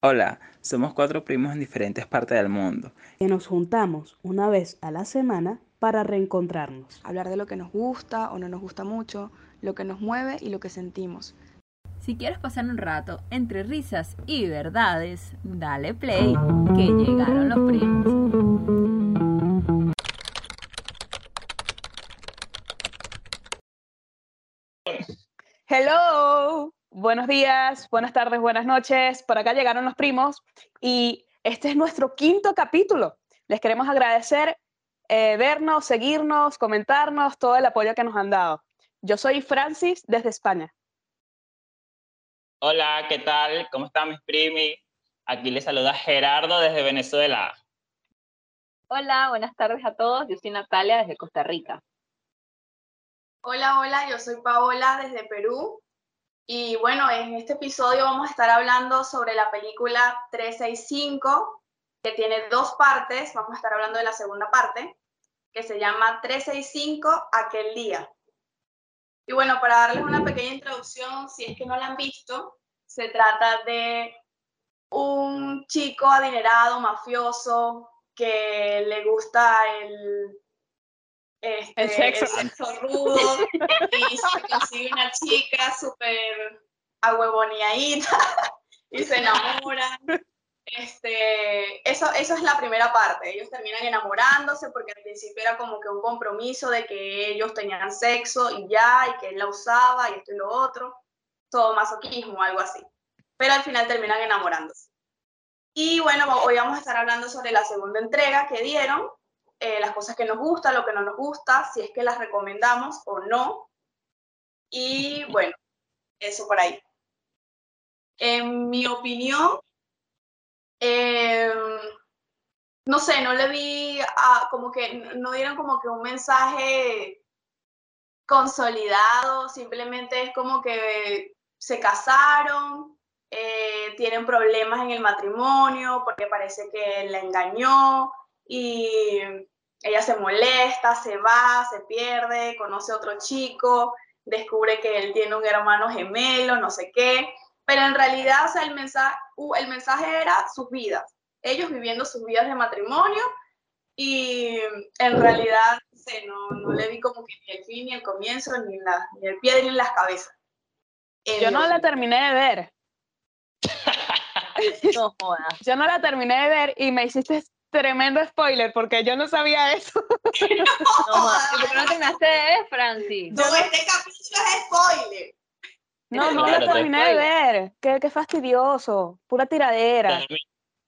Hola, somos cuatro primos en diferentes partes del mundo. que nos juntamos una vez a la semana para reencontrarnos. hablar de lo que nos gusta o no nos gusta mucho, lo que nos mueve y lo que sentimos. Si quieres pasar un rato entre risas y verdades, dale play, que llegaron los primos. Buenos días, buenas tardes, buenas noches. Por acá llegaron los primos y este es nuestro quinto capítulo. Les queremos agradecer eh, vernos, seguirnos, comentarnos, todo el apoyo que nos han dado. Yo soy Francis desde España. Hola, ¿qué tal? ¿Cómo están mis primis? Aquí les saluda Gerardo desde Venezuela. Hola, buenas tardes a todos. Yo soy Natalia desde Costa Rica. Hola, hola, yo soy Paola desde Perú. Y bueno, en este episodio vamos a estar hablando sobre la película 365, que tiene dos partes. Vamos a estar hablando de la segunda parte, que se llama 365, aquel día. Y bueno, para darles una pequeña introducción, si es que no la han visto, se trata de un chico adinerado, mafioso, que le gusta el, este, El sexo. rudo y se consigue una chica súper ahuevoneadita y se enamoran. Este, eso, eso es la primera parte. Ellos terminan enamorándose porque al principio era como que un compromiso de que ellos tenían sexo y ya, y que él la usaba y esto y lo otro. Todo masoquismo, algo así. Pero al final terminan enamorándose. Y bueno, hoy vamos a estar hablando sobre la segunda entrega que dieron, eh, las cosas que nos gustan, lo que no nos gusta, si es que las recomendamos o no. Y bueno, eso por ahí. En mi opinión, eh, no sé, no le vi a- como que no dieron como que un mensaje consolidado, simplemente es como que se casaron, eh, tienen problemas en el matrimonio porque parece que la engañó y ella se molesta, se va, se pierde, conoce a otro chico, descubre que él tiene un hermano gemelo, no sé qué, pero en realidad o sea, el, mensaje, el mensaje era sus vidas, ellos viviendo sus vidas de matrimonio y en realidad no, sé, no, no le vi como que ni el fin, ni el comienzo, ni, la, ni el pie, ni las cabezas. Yo no la terminé de ver. No jodas. Yo no la terminé de ver y me hiciste tremendo spoiler porque yo no sabía eso. No jodas. ¿Y por qué no terminaste de ver, Francis? No, este capítulo es spoiler. No, no Claro, te terminé de ver. Qué, qué fastidioso. Pura ¿Te tiradera.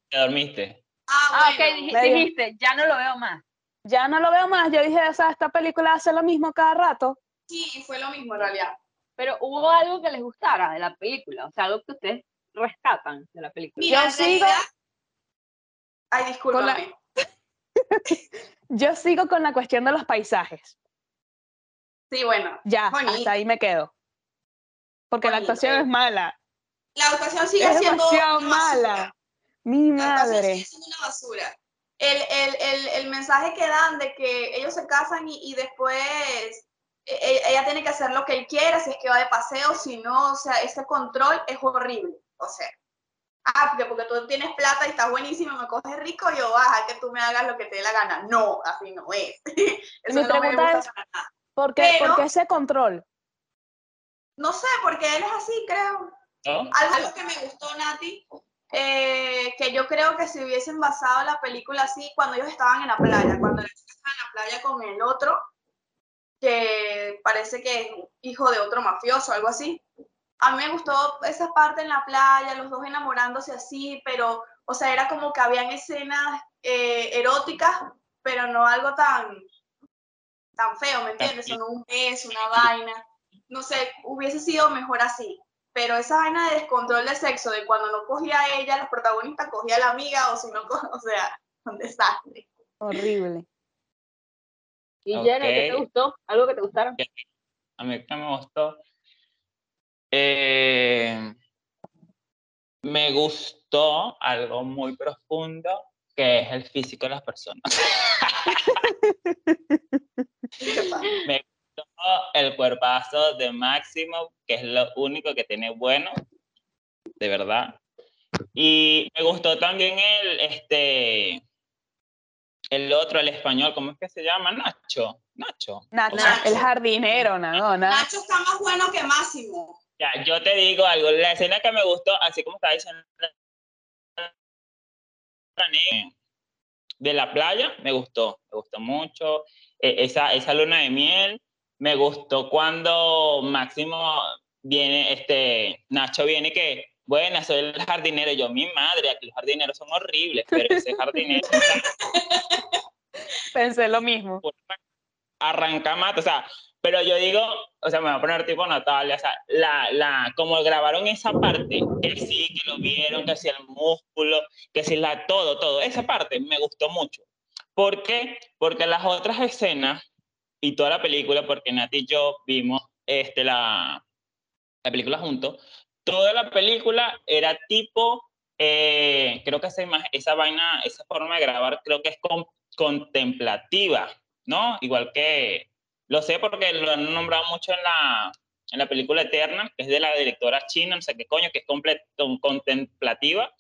te dormiste? Ah, Ah, ok, bueno. dij- medio. dijiste, ya no lo veo más. Ya no lo veo más. Yo dije, o sea, esta película hace lo mismo cada rato. Sí, fue lo mismo en realidad. Pero hubo algo que les gustara de la película, o sea, algo que ustedes rescatan de la película. Mira, Yo sigo- realidad- Ay, la- discúlpame. Yo sigo con la cuestión de los paisajes. Sí, bueno. Ya, Bonito. hasta ahí me quedo. Porque la actuación eh. es mala. La actuación sigue Es siendo demasiado basura. mala. Mi La actuación madre. sigue siendo una basura. El, el, el, el mensaje que dan de que ellos se casan y, y después e- e- ella tiene que hacer lo que él quiera, si es que va de paseo, si no, o sea, ese control es horrible. O sea, ah, porque, porque tú tienes plata y estás buenísimo, me coges rico, yo baja que tú me hagas lo que te dé la gana. No, así no es. Eso Mi no me pregunta gusta es- para nada. ¿Por qué, Pero- por qué ese control? No sé, porque él es así, creo. ¿No? Algo, que me gustó, Nati, eh, que yo creo que si hubiesen basado la película así cuando ellos estaban en la playa, cuando la chica estaba en la playa con el otro, que parece que es hijo de otro mafioso, algo así. A mí me gustó esa parte en la playa, los dos enamorándose así, pero, o sea, era como que habían escenas eh, eróticas, pero no algo tan, tan feo, ¿me entiendes? O no un beso, una vaina. No sé, hubiese sido mejor así. Pero esa vaina de descontrol de sexo, de cuando no cogía a ella, los protagonistas cogía a la amiga, o si no, o sea, un desastre. Horrible. ¿Y Jenny, qué te gustó? ¿Algo que te gustara? A mí que me gustó. Eh, me gustó algo muy profundo que es el físico de las personas. me gustó el cuerpazo de Máximo, que es lo único que tiene bueno, de verdad. Y me gustó también el, este, el otro, el español, ¿cómo es que se llama? Nacho. Nacho. Nacho, Nacho. el jardinero, no, no. Nacho está más bueno que Máximo. Ya, yo te digo algo, la escena que me gustó, así como estaba diciendo de la playa, me gustó, me gustó mucho. E- esa, esa luna de miel, me gustó cuando Máximo viene, este, Nacho viene que, bueno, soy el jardinero, yo, mi madre, aquí los jardineros son horribles, pero ese jardinero Pensé lo mismo. arranca mata, o sea, pero yo digo, o sea, me voy a poner tipo Natalia, o sea, la, la, como grabaron esa parte, que sí, que lo vieron, que sí el músculo, que sí la, todo, todo, esa parte me gustó mucho. ¿Por qué? Porque las otras escenas y toda la película, porque Nati y yo vimos este, la, la película juntos, toda la película era tipo, eh, creo que esa, esa vaina, esa forma de grabar, creo que es con- contemplativa, ¿no? Igual que, lo sé porque lo han nombrado mucho en la, en la película Eterna, que es de la directora china, no sé qué coño, que es contemplativa,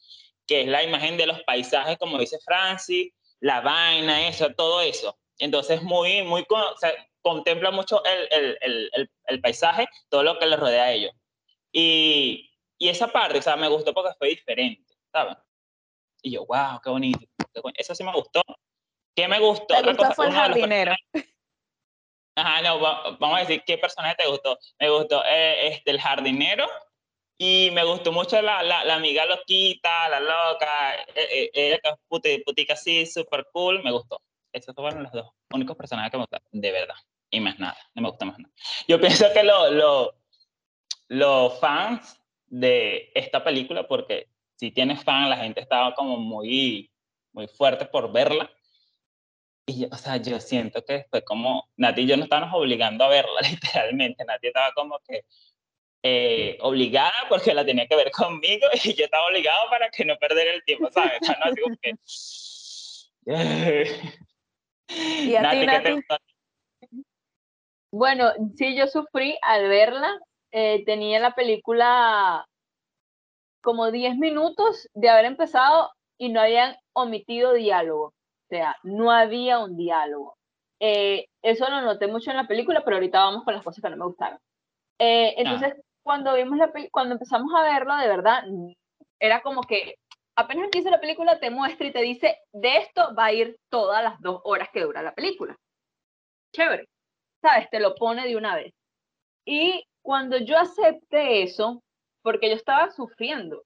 que es la imagen de los paisajes, como dice Francis, la vaina, eso, todo eso. Entonces, muy, muy, o sea, contempla mucho el, el, el, el, paisaje, todo lo que le rodea a ellos. Y, y esa parte, o sea, me gustó porque fue diferente, ¿sabes? Y yo, wow, qué bonito. qué coño". Eso sí me gustó. ¿Qué me gustó? Me gustó fue el los jardinero. Ajá, no, va- vamos a decir qué personaje te gustó. Me gustó eh, este, el jardinero y me gustó mucho la, la, la amiga loquita, la loca, eh, eh, ella que putica así, super cool, me gustó. Esos fueron los dos únicos personajes que me gustaron, de verdad. Y más nada, no me gusta más nada. Yo pienso que lo- lo- los fans de esta película, porque si tienes fan, la gente estaba como muy, muy fuerte por verla. Y yo, o sea, yo siento que fue como, Nati y yo no estábamos obligando a verla, literalmente. Nati estaba como que eh, obligada porque la tenía que ver conmigo y yo estaba obligado para que no perder el tiempo, ¿sabes? No, así como que... ¿Y a ti, ¿qué te Nati? Bueno, sí, yo sufrí al verla. eh, tenía la película como 10 minutos de haber empezado y no habían omitido diálogo. O sea, no había un diálogo. Eh, eso lo noté mucho en la película, pero ahorita vamos con las cosas que no me gustaron. Eh, entonces, cuando vimos la cuando empezamos a verlo, de verdad, era como que apenas empieza la película, te muestra y te dice, de esto va a ir todas las dos horas que dura la película. Chévere. ¿Sabes? Te lo pone de una vez. Y cuando yo acepté eso, porque yo estaba sufriendo,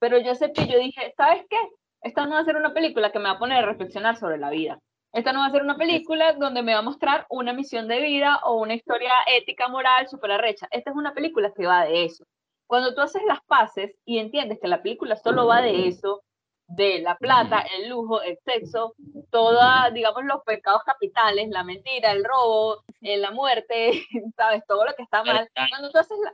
pero yo acepté, yo dije, ¿sabes qué? Esta no va a ser una película que me va a poner a reflexionar sobre la vida. Esta no va a ser una película donde me va a mostrar una misión de vida o una historia ética, moral, súper arrecha. Esta es una película que va de eso. Cuando tú haces las paces y entiendes que la película solo va de eso, de la plata, el lujo, el sexo, toda, digamos, los pecados capitales, la mentira, el robo, eh, la muerte, sabes, todo lo que está mal. Cuando tú haces la,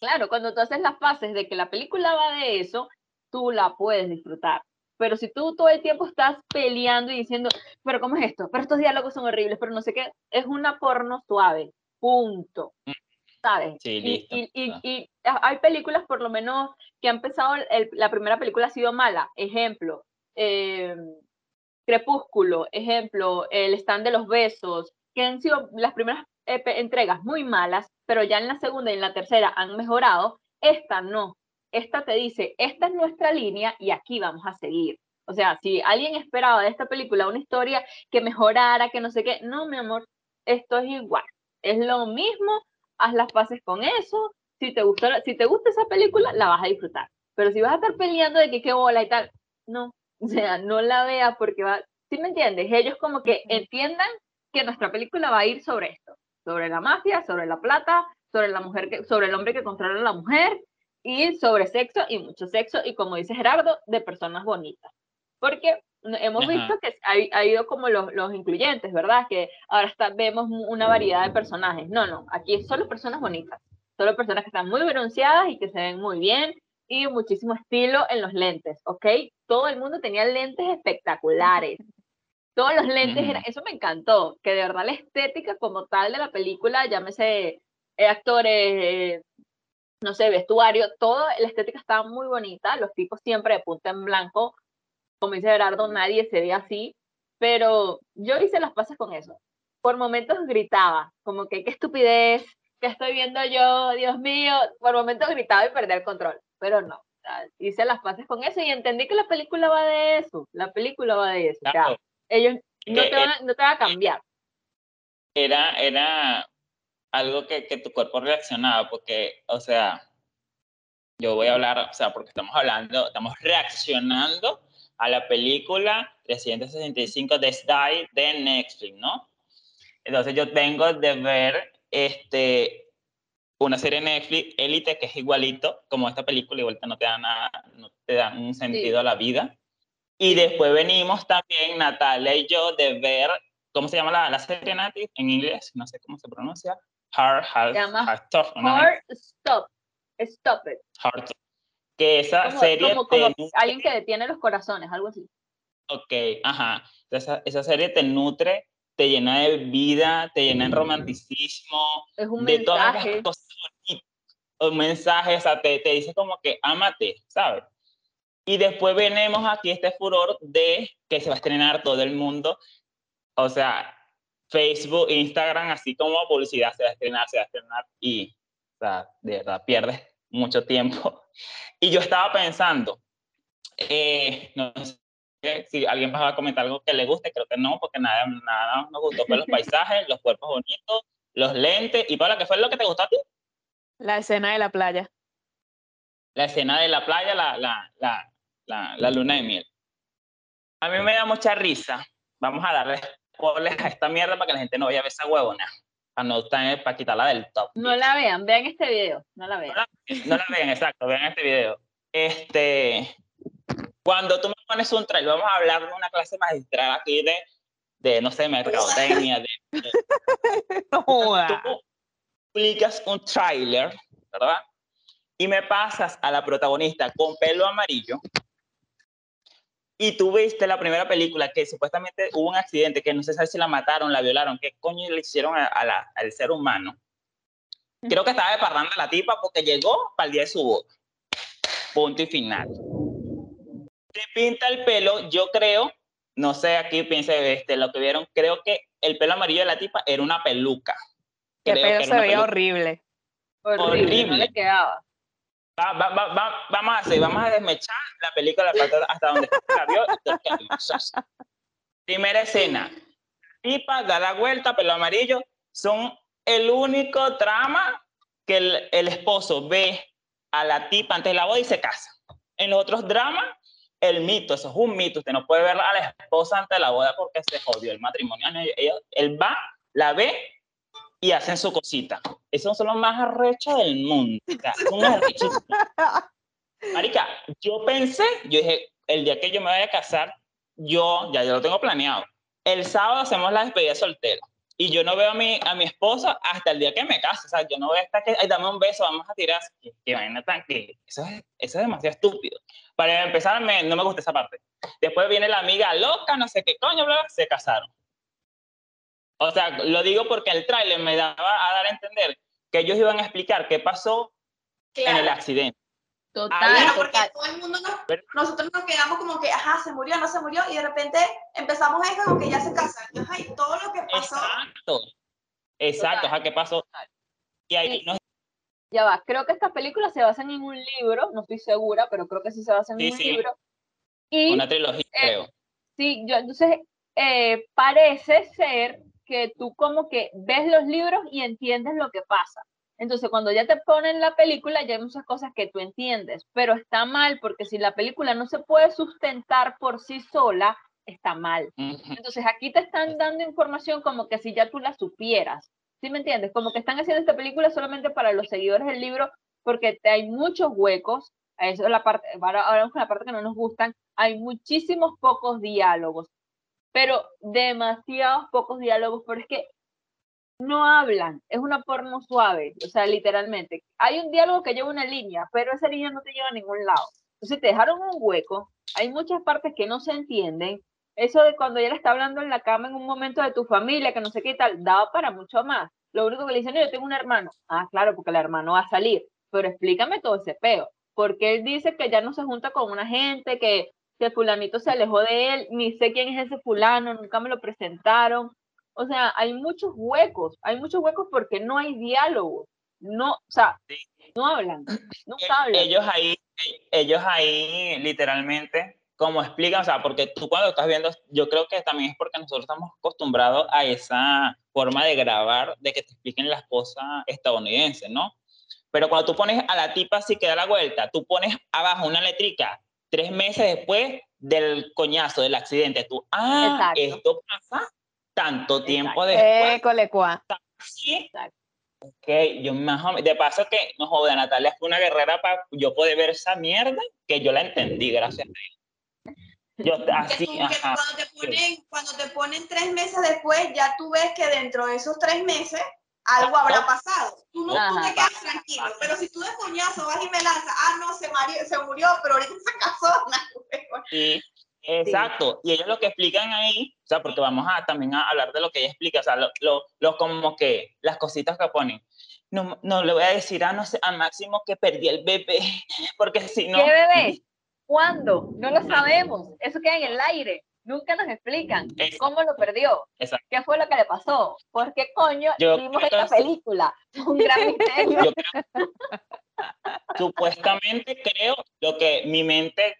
Claro, cuando tú haces las fases de que la película va de eso, tú la puedes disfrutar. Pero si tú todo el tiempo estás peleando y diciendo, pero ¿cómo es esto? Pero estos diálogos son horribles, pero no sé qué, es una porno suave, punto. ¿Sabes? Sí, Y- listo, Y, y- ah. y hay películas, por lo menos, que han empezado, el- la primera película ha sido mala. Ejemplo, eh, Crepúsculo, ejemplo, El stand de los besos, que han sido las primeras eh, entregas muy malas, pero ya en la segunda y en la tercera han mejorado. Esta no. Esta te dice, esta es nuestra línea y aquí vamos a seguir. O sea, si alguien esperaba de esta película una historia que mejorara, que no sé qué, no, mi amor, esto es igual. Es lo mismo, haz las paces con eso. Si te, gustó, la- si te gusta esa película, la vas a disfrutar. Pero si vas a estar peleando de que qué bola y tal, no. O sea, no la veas porque va. ¿Sí me entiendes? Ellos como que entiendan que nuestra película va a ir sobre esto, sobre la mafia, sobre la plata, sobre la mujer que, sobre el hombre que controla a la mujer y sobre sexo y mucho sexo y como dice Gerardo, de personas bonitas. Porque hemos Ajá. visto que ha, ha ido como los, los incluyentes, ¿verdad? Que ahora está, vemos una variedad de personajes. No, no, aquí solo personas bonitas, solo personas que están muy bronceadas y que se ven muy bien y muchísimo estilo en los lentes, ¿ok? Todo el mundo tenía lentes espectaculares. Todos los lentes, Ujú. eran, eso me encantó, que de verdad la estética como tal de la película, llámese eh, actores, eh, no sé, vestuario, todo, la estética estaba muy bonita, los tipos siempre de punta en blanco, como dice Gerardo, nadie se ve así, pero yo hice las pases con eso. Por momentos gritaba, como que qué estupidez, qué estoy viendo yo, Dios mío, por momentos gritaba y perdí el control, pero no. Hice las pases con eso y entendí que la película va de eso. La película va de eso. o sea, Claro. ellos no Que, te, van a, no te van a cambiar. era, era algo que, que tu cuerpo reaccionaba, porque, o sea, yo voy a hablar, o sea, porque estamos hablando, estamos reaccionando a la película 365 de Die de Netflix, ¿no? Entonces yo tengo de ver este, una serie de Netflix, Elite, que es igualito, como esta película, igual no te da nada, no te da un sentido a la vida. Y después venimos también, Natalia y yo, de ver, ¿cómo se llama la, la serie, Nati? En inglés, no sé cómo se pronuncia. Hard, hard, Se llama hard ¿no? Hard stop. Stop it. Hard Stop. Que esa Como, serie como, como te nutre- alguien que detiene los corazones, algo así. Ok, ajá. Esa, esa serie te nutre, te llena de vida, te llena de romanticismo, Es un de todas las mensaje. cosas bonitas. Un mensaje, o sea, te, te dice como que ámate, ¿sabes? Y después venimos aquí este furor de que se va a estrenar todo el mundo. O sea, Facebook, Instagram, así como publicidad, se va a estrenar, se va a estrenar. Y, o sea, de verdad, pierdes mucho tiempo. Y yo estaba pensando, eh, no sé si alguien va a comentar algo que le guste, creo que no, porque nada, nada nos gustó, pero los paisajes, los cuerpos bonitos, los lentes. Y Paula, ¿qué fue lo que te gustó a ti? La escena de la playa. la escena de la playa, la, la, la, la, la luna de miel. A mí me da mucha risa. Vamos a darle spoilers a esta mierda para que la gente no vaya a ver esa huevona. Para, quitarla del top. No la vean, vean este video, no la vean. No la vean, exacto, vean este video. Este, cuando tú me pones un trailer, vamos a hablar de una clase magistral aquí de, de no sé, mercadotecnia, de, No joda. tú publicas un tráiler, ¿verdad? Y me pasas a la protagonista con pelo amarillo. Y tú viste la primera película que supuestamente hubo un accidente, que no se sabe si la mataron, la violaron, qué coño le hicieron a, a la- al ser humano. Creo que estaba de parranda la tipa porque llegó para el día de su boda. Punto y final. Te pinta el pelo, yo creo, no sé, aquí piense este, lo que vieron, creo que el pelo amarillo de la tipa era una peluca. Que Creo pelo se veía peluca. horrible. Horrible, no horrible. le quedaba. Va- va- va- va- vamos a hacer, vamos a desmechar la película hasta, donde la vio. Primera escena. Tipa da la vuelta, pelo amarillo. Son el único trama que el, el esposo ve a la tipa antes de la boda y se casa. En los otros dramas, el mito, eso es un mito. Usted no puede ver a la esposa antes de la boda porque se jodió el matrimonio. Él va, la ve y hacen su cosita. Esos son los más arrechos del mundo. O sea, son arrechísimos. Marica, yo pensé, yo dije, el día que yo me vaya a casar, yo ya yo lo tengo planeado. El sábado hacemos la despedida de soltero. Y yo no veo a mi, a mi esposa hasta el día que me case. O sea, yo no veo hasta que, ay, dame un beso, vamos a tirar. Que vaina tan que eso es, eso es demasiado estúpido. Para empezar, me- no me gusta esa parte. Después viene la amiga loca, no sé qué coño, bla, bla, se casaron. O sea, lo digo porque el tráiler me daba a dar a entender que ellos iban a explicar qué pasó en el Claro, accidente. Total, claro, porque total. todo el mundo nos, Pero- nosotros nos quedamos como que, ajá, se murió, no se murió, y de repente empezamos a ver como que ya se casan. Y, ajá, y todo lo que pasó. Exacto. Exacto, Total, ajá, ¿qué pasó? Y ahí Sí. no Ya va, creo que estas películas se basan en un libro, no estoy segura, pero creo que sí se basan Sí, en un sí. libro. Y una trilogía, eh, creo. sí, yo entonces eh, parece ser que tú como que ves los libros y entiendes lo que pasa. Entonces, cuando ya te ponen la película, ya hay muchas cosas que tú entiendes, pero está mal porque si la película no se puede sustentar por sí sola, está mal. Entonces aquí te están dando información como que si ya tú la supieras. ¿Sí me entiendes? Como que están haciendo esta película solamente para los seguidores del libro porque te- hay muchos huecos. Eso es la parte, ahora vamos con la parte que no nos gustan. Hay muchísimos pocos diálogos, pero demasiados pocos diálogos, pero es que no hablan, es una porno suave, o sea, literalmente. Hay un diálogo que lleva una línea, pero esa línea no te lleva a ningún lado. Entonces te dejaron un hueco, hay muchas partes que no se entienden. Eso de cuando ella está hablando en la cama en un momento de tu familia, que no sé qué tal, daba para mucho más. Lo único que le dicen, yo tengo un hermano. Ah, claro, porque el hermano va a salir. pero explícame todo ese peo. Porque él dice que ya no se junta con una gente, que, que fulanito se alejó de él, ni sé quién es ese fulano, nunca me lo presentaron. O sea, hay muchos huecos, hay muchos huecos porque no hay diálogo. No, o sea, Sí. no hablan, Eh, hablan. ellos ahí, ellos ahí literalmente, como explican, o sea, porque tú cuando estás viendo, yo creo que también es porque nosotros estamos acostumbrados a esa forma de grabar, de que te expliquen las cosas estadounidenses, ¿no? Pero cuando tú pones a la tipa así que da la vuelta, tú pones abajo una letrica tres meses después del coñazo, del accidente, tú, ah, Exacto. esto pasa tanto tiempo Exacto. después. Sí. Exacto. Ok, yo más o menos, de paso que, no joda, Natalia fue una guerrera para yo poder ver esa mierda, que yo la entendí, gracias a Dios. Yo así, que ajá. cuando, te ponen, cuando te ponen tres meses después, ya tú ves que dentro de esos tres meses algo habrá pasado. Tú no tú te quedas tranquilo, pero si tú de coñazo vas y me lanzas, ah, no, se, mari- se murió, pero ahorita se casó. Sí, exacto. Y ellos lo que explican ahí, o sea, porque vamos a también a hablar de lo que ella explica, o sea, lo, lo, lo como que las cositas que ponen. No, no le voy a decir a, no sé, a Máximo que perdí el bebé, porque si no... ¿Qué bebé? ¿Cuándo? No lo sabemos. Eso queda en el aire. Nunca nos explican Exacto. cómo lo perdió. Exacto. ¿Qué fue lo que le pasó? ¿Por qué coño Yo vimos esta que película? Un gran misterio. Creo- supuestamente creo lo que mi mente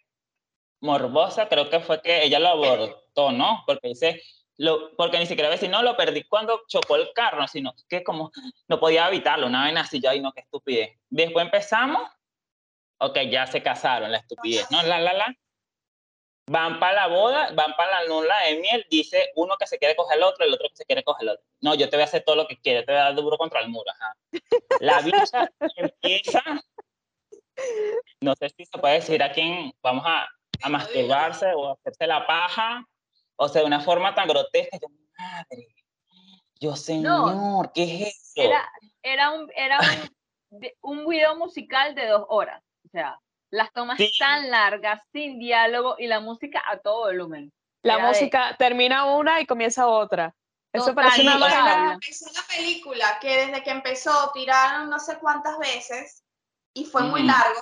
morbosa creo que fue que ella lo abortó, ¿no? Porque dice, lo, porque ni siquiera decir, no, lo perdí cuando chocó el carro, sino que como no podía evitarlo, una vez así, yo, ay, no, qué estupidez. Después empezamos, ok, ya se casaron, la estupidez, ¿no? La, la, la. Van para la boda, van para la luna de miel, dice uno que se quiere coger el otro, el otro que se quiere coger el otro. No, yo te voy a hacer todo lo que quieres, te voy a dar duro contra el muro, ajá. La bicha empieza, no sé si se puede decir a quién vamos a, a masturbarse o a hacerse la paja, o sea, de una forma tan grotesca. Yo, madre, yo, señor, ¿qué es eso? Era, era, un, era un, un video musical de dos horas. O sea, las tomas Sí. tan largas, sin diálogo y la música a todo volumen. La Era de- música termina una y comienza otra. Eso Total, parece una vaina. Empezó la película que desde que empezó tiraron no sé cuántas veces y fue muy Ujú. largo.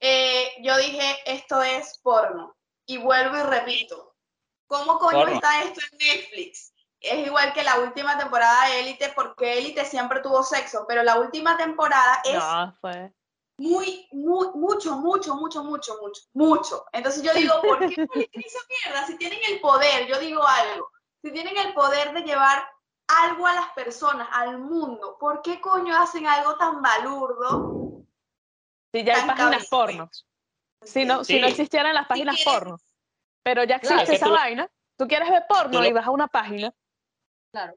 eh, yo dije, esto es porno. Y vuelvo y repito, ¿cómo coño Porno. está esto en Netflix? Es igual que la última temporada de Élite, porque Élite siempre tuvo sexo, pero la última temporada es No, fue. Muy, muy, mucho, mucho, mucho, mucho, mucho, mucho. Entonces yo digo, ¿por qué esa mierda? Si tienen el poder, yo digo algo, si tienen el poder de llevar algo a las personas, al mundo, ¿por qué coño hacen algo tan balurdo? Si ya hay Tan páginas porno. Si no, si no existieran las páginas quieres- porno. Pero ya Claro, existe esa tú- vaina. Tú quieres ver porno lo- y vas a una página.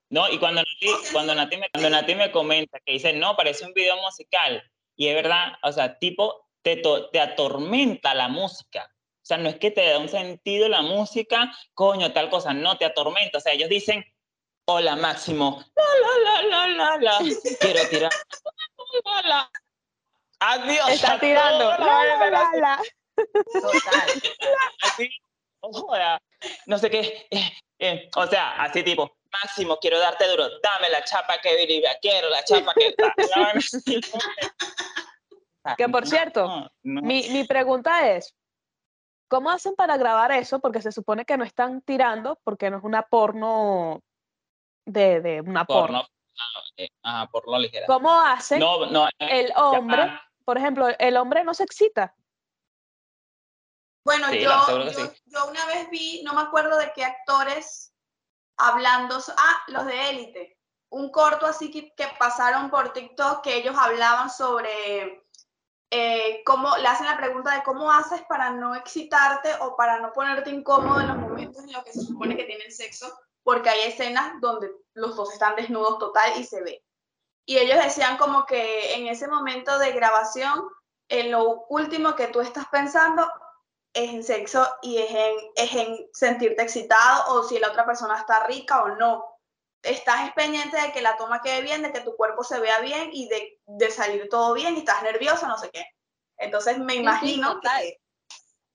No, y cuando Nati, cuando Nati, me, cuando Nati me comenta que dice, no, parece un video musical, y es verdad, o sea, tipo, te, te atormenta la música. O sea, no es que te da un sentido la música, coño, tal cosa, no, te atormenta. O sea, ellos dicen, hola Máximo, la, la, la, la, la, la, quiero tirar. la, la, la. Adiós. Está tirando. la La, la, la. Total. así, no joda, no sé qué, eh, eh, o sea, así tipo, Máximo, quiero darte duro, dame la chapa que viva, quiero la chapa que... que- por cierto, No, no. Mi, mi pregunta es, ¿cómo hacen para grabar eso? Porque se supone que no están tirando, porque no es una porno de, de una porno. porno, ah, eh, ajá, porno ligera. ¿Cómo hacen No, no, eh, el hombre, por ejemplo, el hombre no se excita? Bueno, Sí, yo, sí. yo una vez vi, no me acuerdo de qué actores hablando, ah, los de Élite, un corto así que, que pasaron por TikTok que ellos hablaban sobre eh, cómo, le hacen la pregunta de cómo haces para no excitarte o para no ponerte incómodo en los momentos en los que se supone que tienen sexo, porque hay escenas donde los dos están desnudos total y se ve. Y ellos decían como que en ese momento de grabación, en lo último que tú estás pensando es en sexo y es en, es en sentirte excitado o si la otra persona está rica o no. Estás es pendiente de que la toma quede bien, de que tu cuerpo se vea bien y de, de salir todo bien y estás nerviosa, no sé qué. Entonces me sí, imagino total. que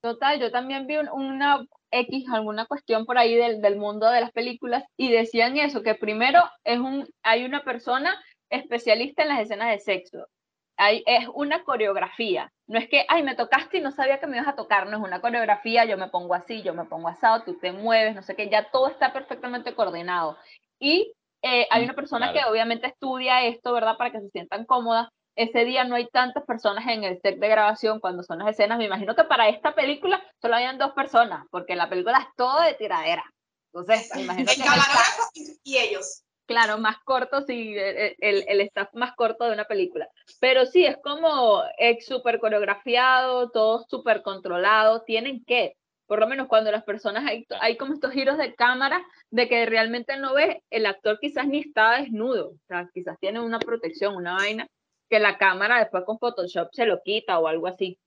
Total, yo también vi un- una X, alguna cuestión por ahí del, del mundo de las películas y decían eso, que primero es un, hay una persona especialista en las escenas de sexo hay, es una coreografía. No es que, ay, me tocaste y no sabía que me ibas a tocar, no es una coreografía, yo me pongo así, yo me pongo asado, tú te mueves, no sé qué, ya todo está perfectamente coordinado. Y eh, hay Mm, una persona claro. que obviamente estudia esto, ¿verdad? Para que se sientan cómodas. Ese día no hay tantas personas en el set de grabación cuando son las escenas. Me imagino que para esta película solo habían dos personas, porque la película es todo de tiradera. Entonces, me imagino El que camarógrafo y- y ellos. Claro, más corto, sí, el, el, el staff más corto de una película. Pero sí, es como es súper coreografiado, todo súper controlado. Tienen que, por lo menos cuando las personas, hay, hay como estos giros de cámara de que realmente no ves, el actor quizás ni está desnudo, o sea, quizás tiene una protección, una vaina, que la cámara después con Photoshop se lo quita o algo así.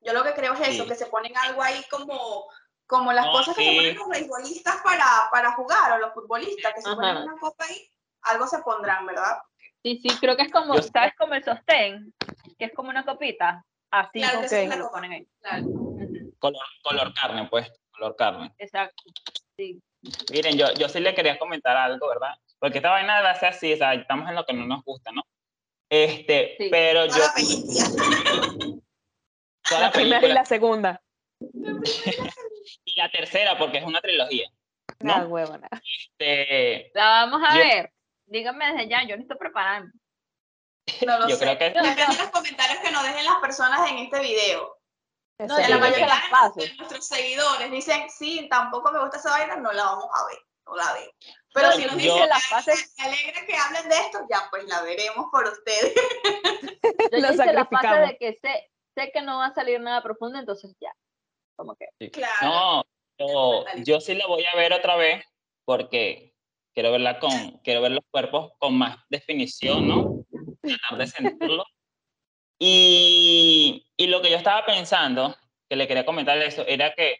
Yo lo que creo es eso, Sí. que se ponen algo ahí como, como las No, cosas que se sí. ponen los beisbolistas para, para jugar o los futbolistas, que se ponen Ajá. una copa ahí, algo se pondrán, ¿verdad? Sí, sí, creo que es como, Yo- ¿sabes? Como el sostén, que es como una copita. Así Claro sí, que una lo ponen ahí. Claro. Color, color carne, pues, color carne. Exacto. Miren, yo, yo sí le quería comentar algo, ¿verdad? Porque esta vaina va a ser así, o sea, estamos en lo que no nos gusta, ¿no? Este, Sí. pero yo... Toda la película. toda La primera y la segunda. Y la tercera, porque es una trilogía. ¿no? Ah, huevona. Este, La vamos a Yo- ver. Díganme desde ya, yo necesito prepararme. No lo yo sé. creo que... Depende de los comentarios que nos dejen las personas en este video. No. Que la Sí, mayoría de nuestros- de nuestros seguidores dicen, sí, tampoco me gusta esa vaina, no la vamos a ver, no la veo. Pero No, si nos yo- dicen, las pases- me alegra que hablen de esto, ya pues la veremos por ustedes. Yo hice la fase de que sé, sé que no va a salir nada profundo, entonces ya. Como que. Claro. No, yo, yo sí la voy a ver otra vez porque quiero verla con, quiero ver los cuerpos con más definición, ¿no? Tratar de sentirlo. Y, y lo que yo estaba pensando, que le quería comentar eso, era que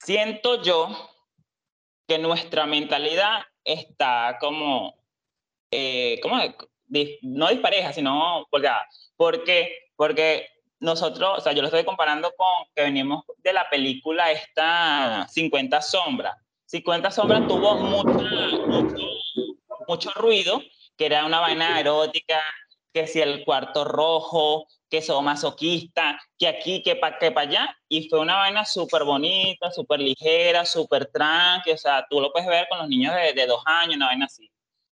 siento yo que nuestra mentalidad está como, eh. Dis- no dispareja, sino colgada. ¿Por qué? Porque nosotros, o sea, yo lo estoy comparando con que venimos de la película esta 50 sombras. 50 sombras tuvo mucha- mucho, mucho ruido, que era una vaina erótica, que si el cuarto rojo, que eso masoquista, que aquí, que para que pa allá, y fue una vaina súper bonita, súper ligera, súper tranqui, o sea, tú lo puedes ver con los niños de, de dos años, una vaina así.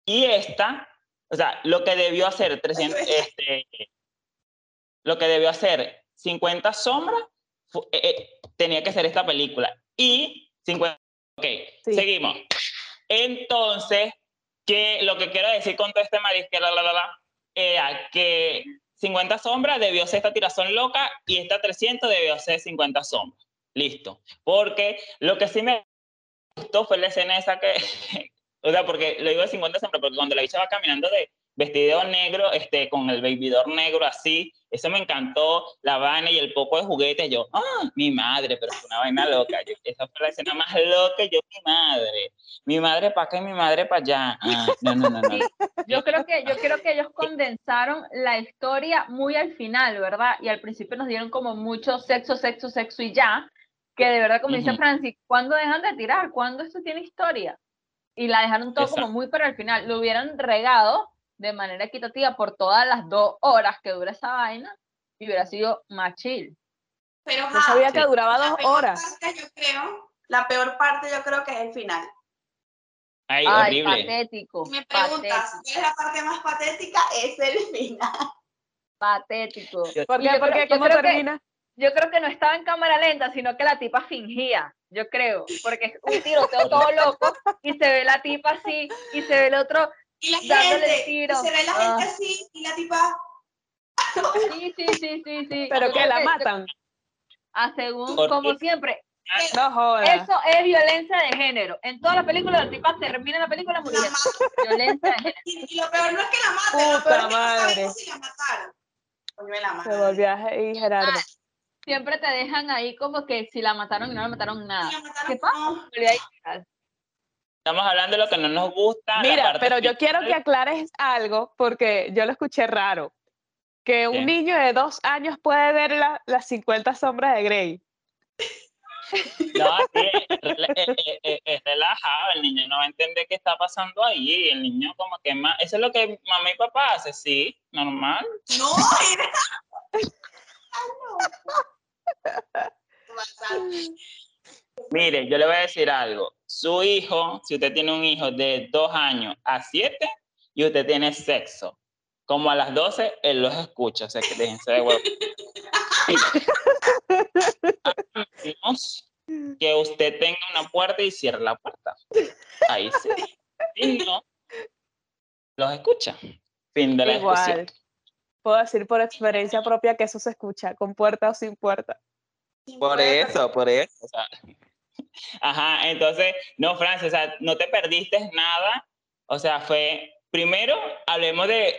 Y esta, o sea, lo que debió hacer 300, este, lo que debió hacer 50 sombras, eh, eh, tenía que ser esta película. Y 50, ok, Sí. seguimos. Entonces, que lo que quiero decir con todo este marisque, la, la, la, la, era que 50 sombras debió ser esta tirazón loca y esta 300 debió ser 50 sombras. Listo. Porque lo que sí me gustó fue la escena esa que, o sea, porque lo digo de 50 sombras, porque cuando la bicha va caminando de vestido negro, este, con el babydoor negro así, eso me encantó, la vaina y el poco de juguetes, yo, ah, mi madre, pero fue una vaina loca, yo- esa fue la escena más loca, yo, mi madre, mi madre para acá y mi madre para allá, ah, no, no, no, no, Sí, Yo creo que, yo creo que ellos condensaron la historia muy al final, ¿verdad? Y al principio nos dieron como mucho sexo, sexo, sexo y ya, que de verdad, como dice Ujú. Francis, ¿cuándo dejan de tirar? ¿Cuándo esto tiene historia? Y la dejaron todo como Exacto. muy para el final. Lo hubieran regado de manera equitativa por todas las dos horas que dura esa vaina y hubiera sido más chill. Pero Yo sabía que duraba la dos peor horas. parte, yo creo, la peor parte yo creo que es el final. ay, Ay, horrible. patético. Si me preguntas Patético. cuál es la parte más patética, es el final. Patético. ¿Por qué? yo ¿Por creo- qué? yo ¿Cómo que- termina? Yo creo que no estaba en cámara lenta, sino que la tipa fingía, yo creo, porque es un tiroteo todo loco y se ve la tipa así y se ve el otro, Y la gente, tiro. y se ve la Ah. gente así, y la tipa, sí, sí, sí, sí, sí. ¿Pero creo ¿La que- matan? Ah, según, como siempre, No jodas. eso es violencia de género. En todas las películas la tipa termina la película la muriendo. Violencia de género. Y, y lo peor no es que la maten, lo Puta peor es que no madre. sabemos si la mataron. La Se madre. volvió ahí Gerardo. Siempre te dejan ahí como que si la mataron y no la mataron nada. Si la mataron, ¿Qué pasa? no. Estamos hablando de lo que no nos gusta. Mira, pero yo quiero que aclares algo porque yo lo escuché raro. Que un ¿Qué? niño de dos años puede ver la- las 50 sombras de Grey. No, sí, es, rela- es- es- es- es relajado, el niño no va a entender qué está pasando ahí, el niño como que más, eso es lo que mamá y papá hacen, sí, normal. No. Ay, no. Mire, yo le voy a decir algo, su hijo, si usted tiene un hijo de dos años a siete y usted tiene sexo, como a las 12, él los escucha, o sea que déjense de huevo. Que usted tenga una puerta y cierre la puerta. Ahí sí. Si no, los escucha. Fin de la discusión. Igual. Puedo decir por experiencia propia que eso se escucha, con puerta o sin puerta. Sin Por eso, por eso. o sea. Ajá, entonces, no, Francia, o sea, no te perdiste nada. O sea, fue, primero, hablemos de,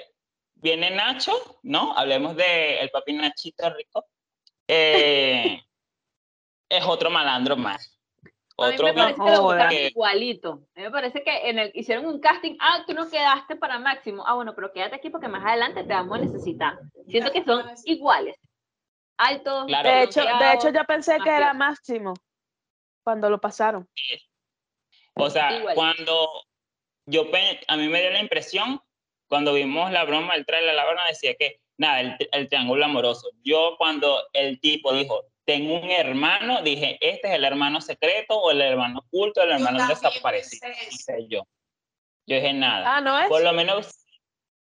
viene Nacho, ¿no? Hablemos de el papi Nachito rico. Eh, es otro malandro más. A mí Otro me parece que igualito. A mí me parece que en el, hicieron un casting. Ah, tú no quedaste para Máximo. Ah, bueno, pero quédate aquí porque más adelante te vamos a necesitar. Siento que son iguales. Altos. Claro. De hecho, de hecho yo pensé que era. Máximo cuando lo pasaron. O sea, Igual. cuando yo a mí me dio la impresión, cuando vimos la broma del trailer, la broma decía que, nada, el, el triángulo amoroso. Yo cuando el tipo dijo, tengo un hermano, dije, este es el hermano secreto o el hermano oculto, el Yo hermano también desaparecido. yo. Yo dije, nada. Ah, ¿no es? Por lo menos,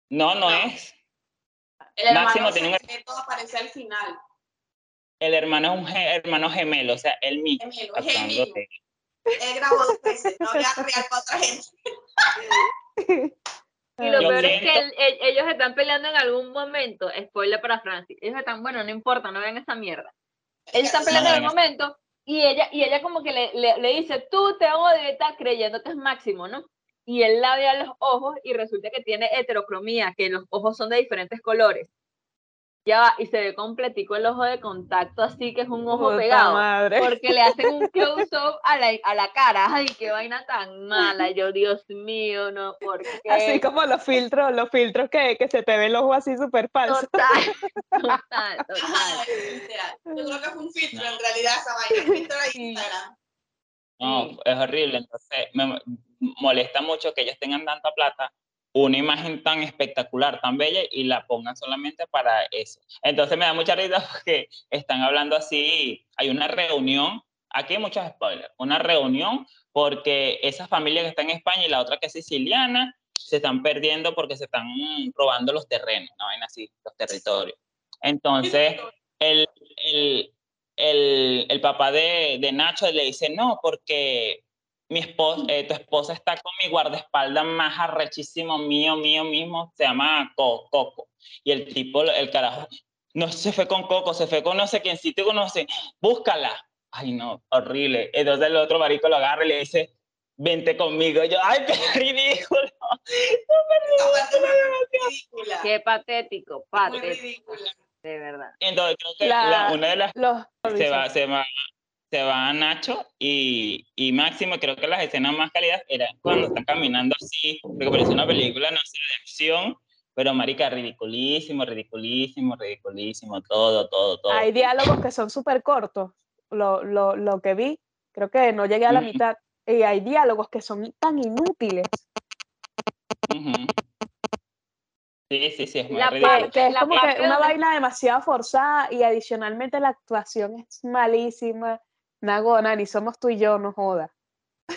no, no No. es. El hermano Máximo tiene un- secreto aparece al final. El hermano es un ge- hermano gemelo, o sea, él mismo. Gemelo, gemelo. Él grabó dos veces, no había real para otra gente. Y lo Yo peor es que el- el- ellos están peleando en algún momento. Spoiler para Francis. Ellos están, bueno, no importa, no vean esa mierda. Ellos están peleando en no, algún momento y ella, y ella como que le, le, le dice, tú te odio y está creyendo que es máximo, ¿no? Y él la ve a los ojos y resulta que tiene heterocromía, que los ojos son de diferentes colores. Ya va, y se ve completico el ojo de contacto, así que es un ojo Puta pegado. madre. Porque le hacen un close-up a la, a la cara. Ay, qué vaina tan mala. Yo, Dios mío, no, ¿por qué? Así como los filtros, los filtros que, que se te ve el ojo así súper falso. Total, total, total. Ajá, literal. Yo creo que fue un filtro, en realidad, esa vaina. Un filtro de Instagram. No, es horrible. Entonces, me mo- molesta mucho que ellos tengan tanta plata, una imagen tan espectacular, tan bella, y la pongan solamente para eso. Entonces, me da mucha risa porque están hablando así. Hay una reunión, aquí hay muchos spoilers, una reunión porque esa familia que está en España y la otra que es siciliana se están perdiendo porque se están robando los terrenos, una vaina así, los territorios. Entonces, el, el, el, el papá de, de Nacho le dice, no, porque mi esposa, tu esposa está con mi guardaespaldas más arrechísimo mío, mío mismo, se llama Co- Coco. Y el tipo, el carajo, no se fue con Coco, se fue con no sé quién, si tú conoces, búscala. Ay, no, horrible. Entonces el otro marico lo agarra y le dice, vente conmigo. Y yo, ay, qué ridículo. Fue muy ridícula. Qué patético, patético, de verdad. Entonces creo que La- la- una de las Los se va, se va, se va Nacho y, y Máximo, creo que las escenas más cálidas eran cuando están caminando así, porque parece una película, no sé, de acción, pero marica, ridiculísimo, ridiculísimo, ridiculísimo, todo, todo, todo. Hay diálogos que son súper cortos. Lo, lo, lo que vi, creo que no llegué a la mitad. Y hay diálogos que son tan inútiles. Sí, sí, sí, es muy La ridículo. que es La como que parte una vaina demasiado forzada y adicionalmente la actuación es malísima. Nagona, ni somos tú y yo, no joda.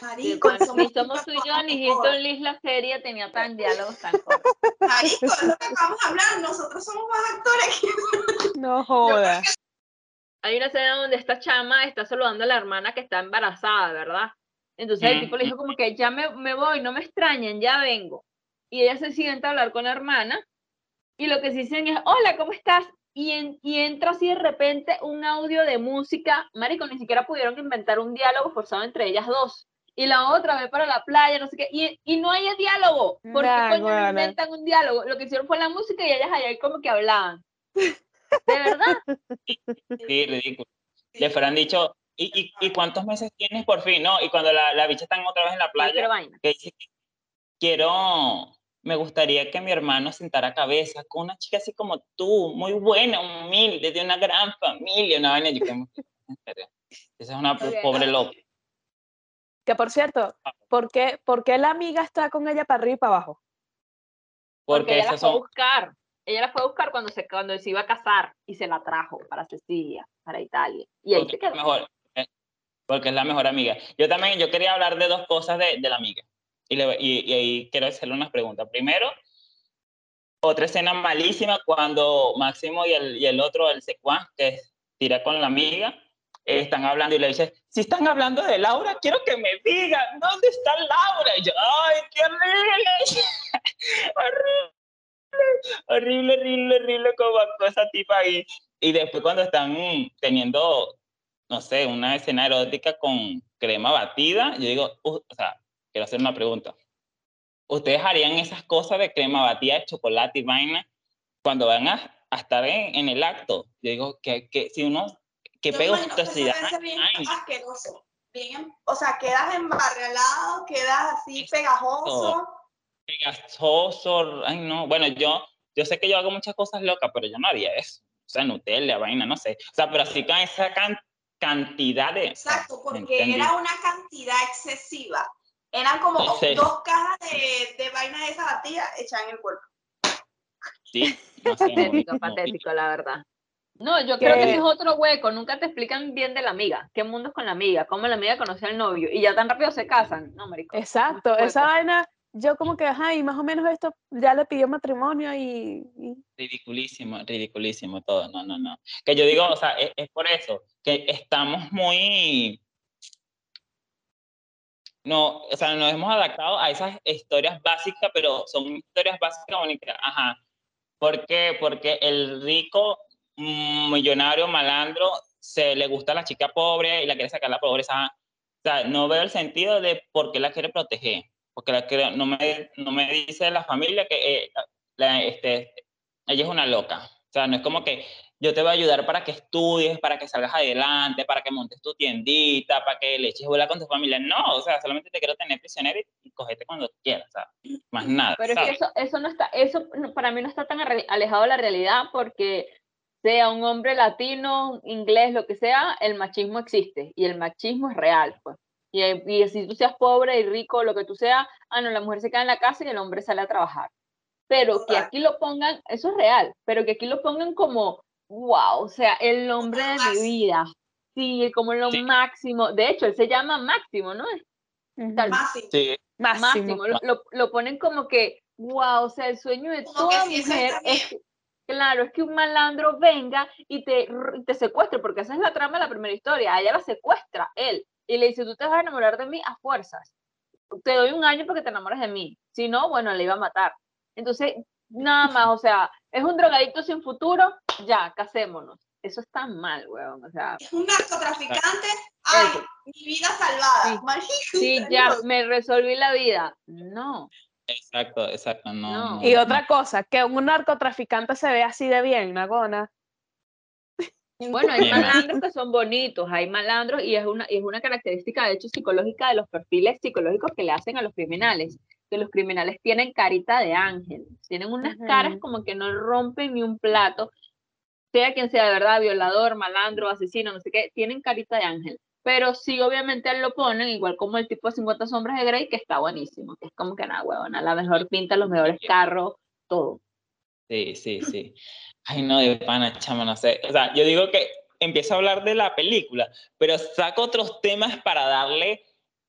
Marico, cuando- ni somos somos tú y yo, ni. Hilton Liz la serie tenía tan diálogos tan cortos. Marico, es lo que acabamos de hablar. Nosotros somos más actores que No joda. Hay una escena donde esta chama está saludando a la hermana que está embarazada, ¿verdad? Entonces el tipo le dijo como que ya me, me voy, no me extrañen, ya vengo. Y ella se sienta a hablar con la hermana y lo que se dicen es, hola, ¿cómo estás? Y, en- y entra así de repente un audio de música, marico, ni siquiera pudieron inventar un diálogo forzado entre ellas dos. Y la otra ve para la playa, no sé qué, y, y no hay diálogo. ¿Por qué Nah, coño no guara. inventan un diálogo? Lo que hicieron fue la música y ellas allá como que hablaban. ¿De verdad? Sí, ridículo. Le fueran dicho, ¿y, y, y cuántos meses tienes por fin? No, y cuando la, la bicha están otra vez en la playa, vaina. que dice, quiero, me gustaría que mi hermano sentara cabeza con una chica así como tú, muy buena, humilde, de una gran familia, una vaina, yo como. Esa es una pobre ok. loca. Que por cierto, ¿por qué, por qué la amiga está con ella para arriba y para abajo? Porque, Porque ella la fue a son, buscar. Ella la fue a buscar cuando se, cuando se iba a casar y se la trajo para Sicilia, para Italia. Y ahí porque se es la quedó. mejor, eh, porque es la mejor amiga. Yo también, yo quería hablar de dos cosas de, de la amiga. Y, le- y, y ahí quiero hacerle unas preguntas. Primero, otra escena malísima cuando Máximo y el, y el otro, el secuaz, que tira con la amiga, eh, están hablando y le dice, si están hablando de Laura, quiero que me digan, ¿dónde está Laura? Y yo, ¡ay, qué horrible! horrible, horrible, horrible, horrible como actuó esa tipa ahí. Y después cuando están teniendo, no sé, una escena erótica con crema batida, yo digo, uh, o sea, quiero hacer una pregunta. ¿Ustedes harían esas cosas de crema batida de chocolate y vaina cuando van a, a estar en, en el acto? Yo digo que, que si uno, que eso pegostosidad. bien ay, asqueroso. Bien, o sea, quedas embarrelado, quedas así Exacto. pegajoso. pegajoso, ay no, bueno, yo, yo sé que yo hago muchas cosas locas, pero yo no haría eso. O sea, Nutella, vaina, no sé. O sea, pero así con esa can- cantidad de... Exacto, porque ¿entendí? era una cantidad excesiva. Eran como dos cajas de, de vaina de esa batida hechas en el cuerpo. Sí, no sé, Patético, la verdad. No, yo creo que ese es otro hueco. Nunca te explican bien de la amiga. ¿Qué mundo es con la amiga? ¿Cómo la amiga conoce al novio? Y ya tan rápido se casan. No, marico. Exacto, esa vaina, yo como que, ajá, y más o menos esto ya le pidió matrimonio y, y- ridiculísimo, ridiculísimo todo, no, no, no. Que yo digo, o sea, es, es por eso, que estamos muy, no, o sea, nos hemos adaptado a esas historias básicas, pero son historias básicas bonitas, ajá. ¿Por qué? Porque el rico, mm, millonario, malandro, se le gusta a la chica pobre y la quiere sacar la pobreza. O sea, no veo el sentido de por qué la quiere proteger. Porque la quiere- no, me, no me dice la familia que eh, la- este, ella es una loca. O sea, no es como que yo te voy a ayudar para que estudies, para que salgas adelante, para que montes tu tiendita, para que le eches bola con tu familia. No, o sea, solamente te quiero tener prisionero y, cogete cuando quieras, más nada. Pero es que eso, eso no está, eso para mí no está tan alejado de la realidad porque sea un hombre latino, inglés, lo que sea, el machismo existe y el machismo es real, pues. Y, y si tú seas pobre y rico, lo que tú seas, ah, no, la mujer se queda en la casa y el hombre sale a trabajar. Pero que aquí lo pongan, eso es real, pero que aquí lo pongan como, wow, o sea, el hombre de mi máximo. vida. Sí, como lo Sí. máximo. De hecho, él se llama Máximo, ¿no? Tal- Más sí. Máximo. máximo. Lo, lo- lo ponen como que, wow, o sea, el sueño de Como toda mujer es, claro, es que un malandro venga y te, te secuestre, porque esa es la trama de la primera historia. A ella la secuestra él y le dice, tú te vas a enamorar de mí a fuerzas. Te doy un año porque te enamores de mí. Si no, bueno, le iba a matar. Entonces, nada más, o sea, es un drogadicto sin futuro, ya, casémonos. Eso está mal, weón. O sea, Es un narcotraficante. Ay, Eso. mi vida salvada. Sí. Sí, ya, me resolví la vida. No. exacto, exacto, no. No. no, Y no. otra cosa, que un narcotraficante se ve así de bien, Nagona. Bueno, hay malandros que son bonitos, hay malandros y es una, y es una característica de hecho psicológica de los perfiles psicológicos que le hacen a los criminales, que los criminales tienen carita de ángel, tienen unas caras Ujú. como que no rompen ni un plato, sea quien sea de verdad, violador, malandro, asesino, no sé qué, tienen carita de ángel. Pero sí, obviamente, lo ponen, igual como el tipo de 50 sombras de Grey, que está buenísimo, que es como que nada, huevona, la mejor pinta, los mejores carros, todo. Sí, sí, sí. Ay, no, de pana, chama, no sé. O sea, yo digo que empiezo a hablar de la película, pero saco otros temas para darle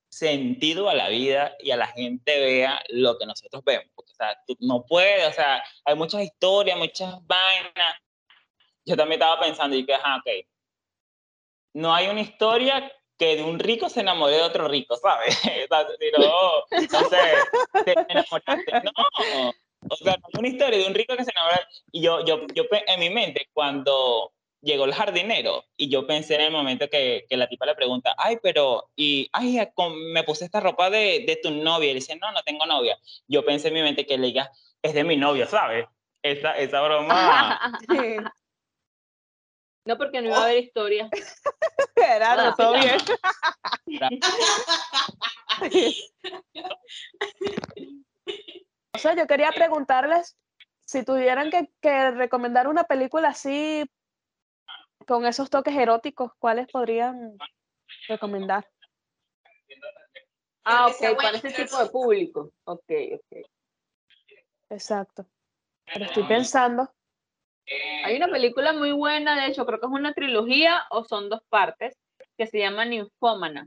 sentido a la vida y a la gente vea lo que nosotros vemos. Porque, o sea, tú no puedes, o sea, hay muchas historias, muchas vainas. Yo también estaba pensando y que, ajá, ok. No hay una historia que de un rico se enamore de otro rico, ¿sabes? No, no sé, te enamoraste. No, o sea, no hay una historia de un rico que se enamora. Y yo, yo, yo en mi mente, cuando llegó el jardinero, y yo pensé en el momento que, que la tipa le pregunta, ay, pero, y, ay, con- me puse esta ropa de, de tu novia. Y dice, no, no tengo novia. Yo pensé en mi mente que le diga, es de mi novio, ¿sabes? Esa, esa broma. No, porque no iba a haber historia. Era, no, todo bien. O sea, yo quería preguntarles si tuvieran que, que recomendar una película así con esos toques eróticos, ¿cuáles podrían recomendar. Ah, ok, para ese tipo de público. Ok, ok. Exacto. Pero estoy pensando. Hay una película muy buena, de hecho, creo que es una trilogía o son dos partes, que se llama Ninfómana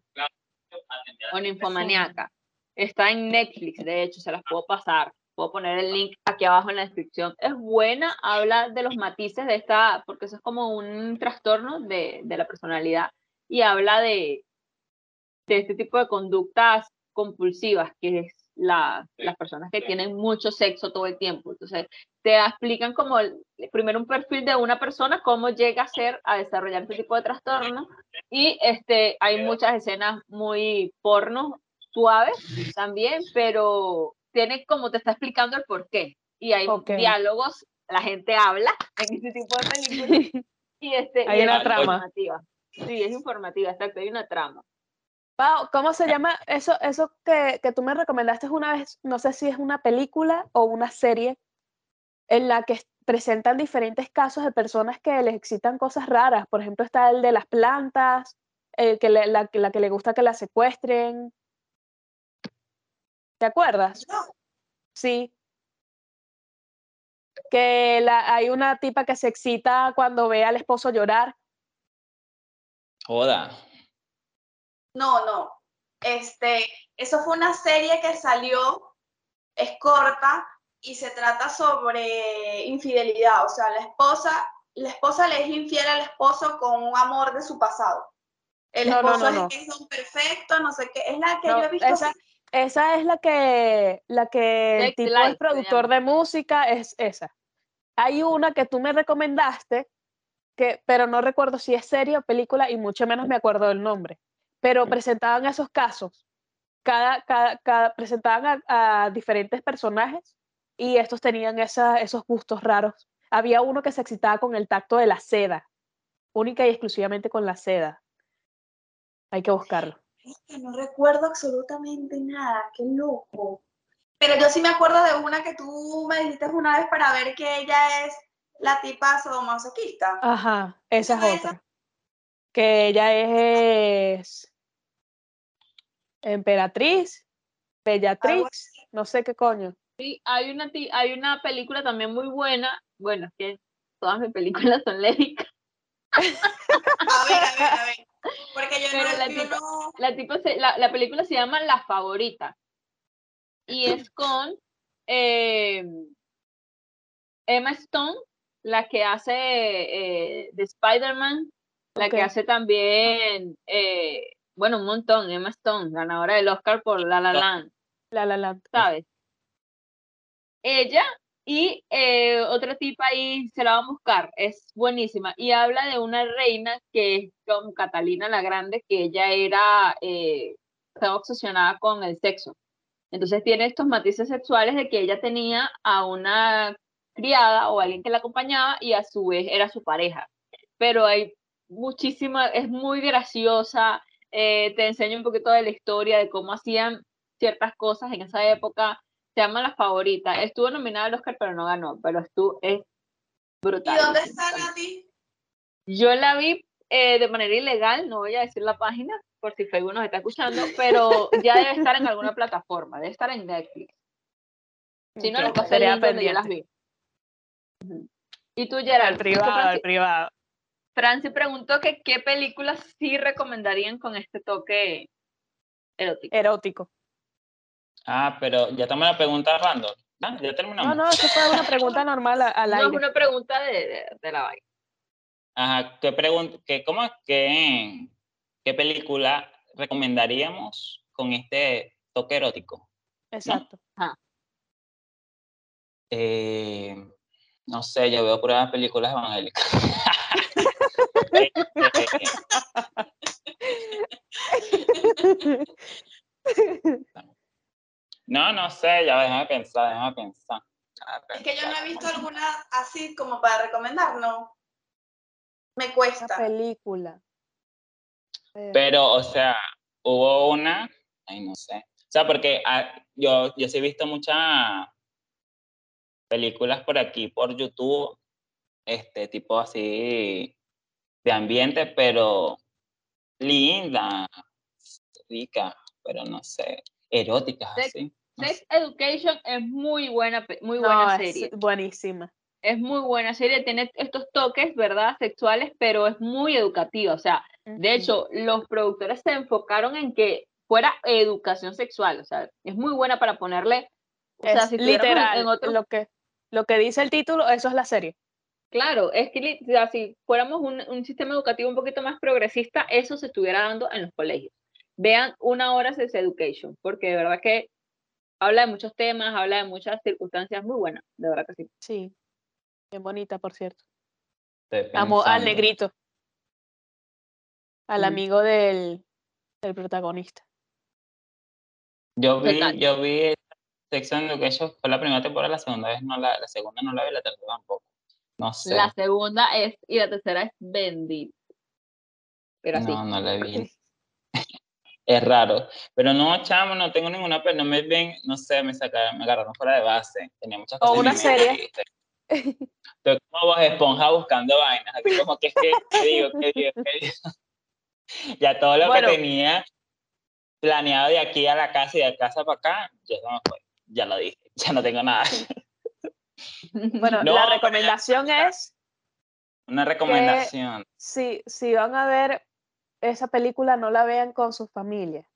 o Ninfomaniaca. Está en Netflix, de hecho, se las puedo pasar. Puedo poner el link aquí abajo en la descripción. Es buena, habla de los matices de esta, porque eso es como un trastorno de, de la personalidad y habla de, de este tipo de conductas compulsivas, que es la, las personas que tienen mucho sexo todo el tiempo. Entonces, te explican como el- primero un perfil de una persona, cómo llega a ser, a desarrollar este tipo de trastorno. Y este, hay muchas escenas muy porno, suaves también, pero tiene como te está explicando el por qué. Y hay diálogos, la gente habla en este tipo de películas. Y este, Hay y una es trama. informativa. Sí, es informativa, exacto, hay una trama. Pau, ¿cómo se llama eso, eso que, que tú me recomendaste una vez? No sé si es una película o una serie en la que es- presentan diferentes casos de personas que les excitan cosas raras. Por ejemplo, está el de las plantas, el que le- la, que- la que le gusta que la secuestren. ¿Te acuerdas? No, Sí. Que la, hay una tipa que se excita cuando ve al esposo llorar. Joda. no, no. Este, eso fue una serie que salió, es corta y se trata sobre infidelidad. O sea, la esposa, la esposa le es infiel al esposo con un amor de su pasado. El No, no, esposo no, no. es que es un perfecto, no sé qué. Es la que No, yo he visto. esa, esa es la que, la que el tipo es productor de música, es esa. Hay una que tú me recomendaste, que, pero no recuerdo si es serie o película y mucho menos me acuerdo del nombre. Pero presentaban esos casos. Cada, cada, cada- presentaban a, a diferentes personajes y estos tenían esa- esos gustos raros. Había uno que se excitaba con el tacto de la seda, única y exclusivamente con la seda. Hay que buscarlo. Es que no recuerdo absolutamente nada, qué loco. Pero yo sí me acuerdo de una que tú me dijiste una vez para ver que ella es la tipa sadomasoquista. Ajá, esa ¿Cómo es esa? otra. Que ella es emperatriz, bellatrix, no sé qué coño. Sí, hay una, ti- hay una película también muy buena. Bueno, es que todas mis películas son lésbicas. A ver, a ver, a ver. Porque yo Pero no, la tipa- no- La, tipo se- la, la película se llama La Favorita. Y es con eh, Emma Stone, la que hace eh, de Spider-Man, la que hace también, eh, bueno, un montón, Emma Stone, ganadora del Oscar por La La. Land. La La Land. ¿sabes? Ella y eh, otra tipa ahí se la va a buscar, es buenísima. Y habla de una reina que es como Catalina la Grande, que ella era, eh, estaba obsesionada con el sexo. Entonces tiene estos matices sexuales de que ella tenía a una criada o alguien que la acompañaba y a su vez era su pareja. Pero hay muchísima, es muy graciosa, eh, te enseña un poquito de la historia, de cómo hacían ciertas cosas en esa época. Se llama La Favorita. Estuvo nominada al Oscar, pero no ganó. Pero estuvo, es ¿Y brutal. dónde está Nati? Yo la vi eh, de manera ilegal, no voy a decir la página, por si Facebook nos está escuchando, pero ya debe estar en alguna plataforma, debe estar en Netflix. Si no, les el link donde yo las pendiente. vi. Y tú, Gerald, Al privado, Franci, privado. Franci preguntó que qué películas sí recomendarían con este toque erótico. Erótico. Ah, pero ya tomé la pregunta random. Ah, ya terminamos. No, no, eso fue una pregunta normal a- al No es aire. una pregunta de, de, de la vaina. Ajá, ¿qué pregunta, qué, cómo es que, qué película recomendaríamos con este toque erótico? Exacto. Eh, no sé, yo veo puras películas evangélicas. No, no sé, ya déjame pensar, déjame pensar. Es que yo no he visto alguna así como para recomendar, no. Me Una cuesta. película. Eh, Pero, o sea, hubo una, ay, no sé. O sea, porque ah, yo, yo sí he visto muchas películas por aquí, por YouTube, este tipo así de ambiente, pero linda, rica, pero no sé, erótica, Sex- así. No Sex. Education es muy buena, muy No, buena es serie. buenísima. Es muy buena serie, tiene estos toques, ¿verdad? Sexuales, pero es muy educativa. O sea, de hecho, los productores se enfocaron en que fuera educación sexual. O sea, es muy buena para ponerle. O sea, es si en- literal en otro- lo que lo que dice el título, eso es la serie. Claro, es que o sea, si fuéramos un, un sistema educativo un poquito más progresista, eso se estuviera dando en los colegios. Vean una hora Sex Education, porque de verdad que habla de muchos temas, habla de muchas circunstancias muy buenas, de verdad que sí. Sí. Bien bonita, por cierto. Amo al negrito. Al Mm. amigo del, del protagonista. Yo vi, Total. yo vi Sex Education, fue la primera temporada, la segunda vez no la, la segunda no la vi, la tercera tampoco. No sé. La segunda es, y la tercera es. Pero así. No, no la vi. Es raro. Pero no, chamo, no tengo ninguna pena. No me ven, no sé, me sacaron, me agarraron fuera de base. Tenía muchas O cosas. en una serie. estoy como vos esponja buscando vainas. Así como que, que, que digo, que digo, que digo. Ya todo lo Bueno. que tenía planeado de aquí a la casa y de casa para acá, ya me fue. Ya lo dije. Ya no tengo nada. Bueno, No, la pero- recomendación es Una recomendación. si, si van a ver esa película, no la vean con sus familias.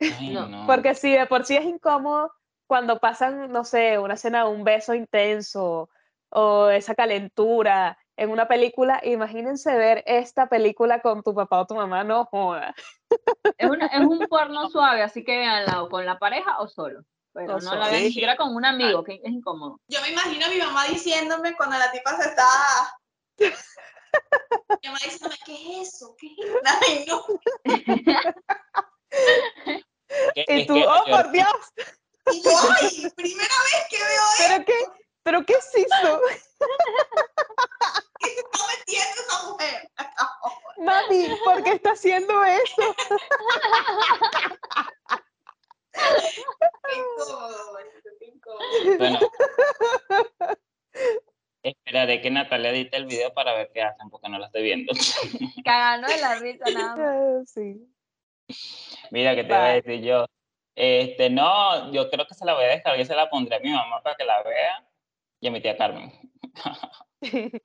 Ay, No, no. Porque si de por sí es incómodo cuando pasan, no sé, una escena de un beso intenso o esa calentura en una película, imagínense ver esta película con tu papá o tu mamá, no joda. Es, una- es un porno suave, así que véanla o con la pareja o solo. Pero no solo. la vean ni siquiera con un amigo, que es incómodo. Yo me imagino a mi mamá diciéndome cuando la tipa se está. Mi mamá diciéndome, ¿qué es eso? ¿Qué es eso? Ay, no. Y es tú, oh yo- por Dios, Y yo, ay, primera vez que veo ¿pero qué? ¿Pero qué es eso? que se está metiendo esa mujer. Mami, ¿por qué está haciendo eso? Qué incómodo, qué incómodo. Bueno. Esperaré que Natalia edite el video para ver qué hacen, porque no lo estoy viendo. Cagando de la risa nada más. Sí. Mira, que te voy a Bye. decir yo. Este, no, yo creo que se la voy a dejar, yo se la pondré a mi mamá para que la vea y a mi tía Carmen.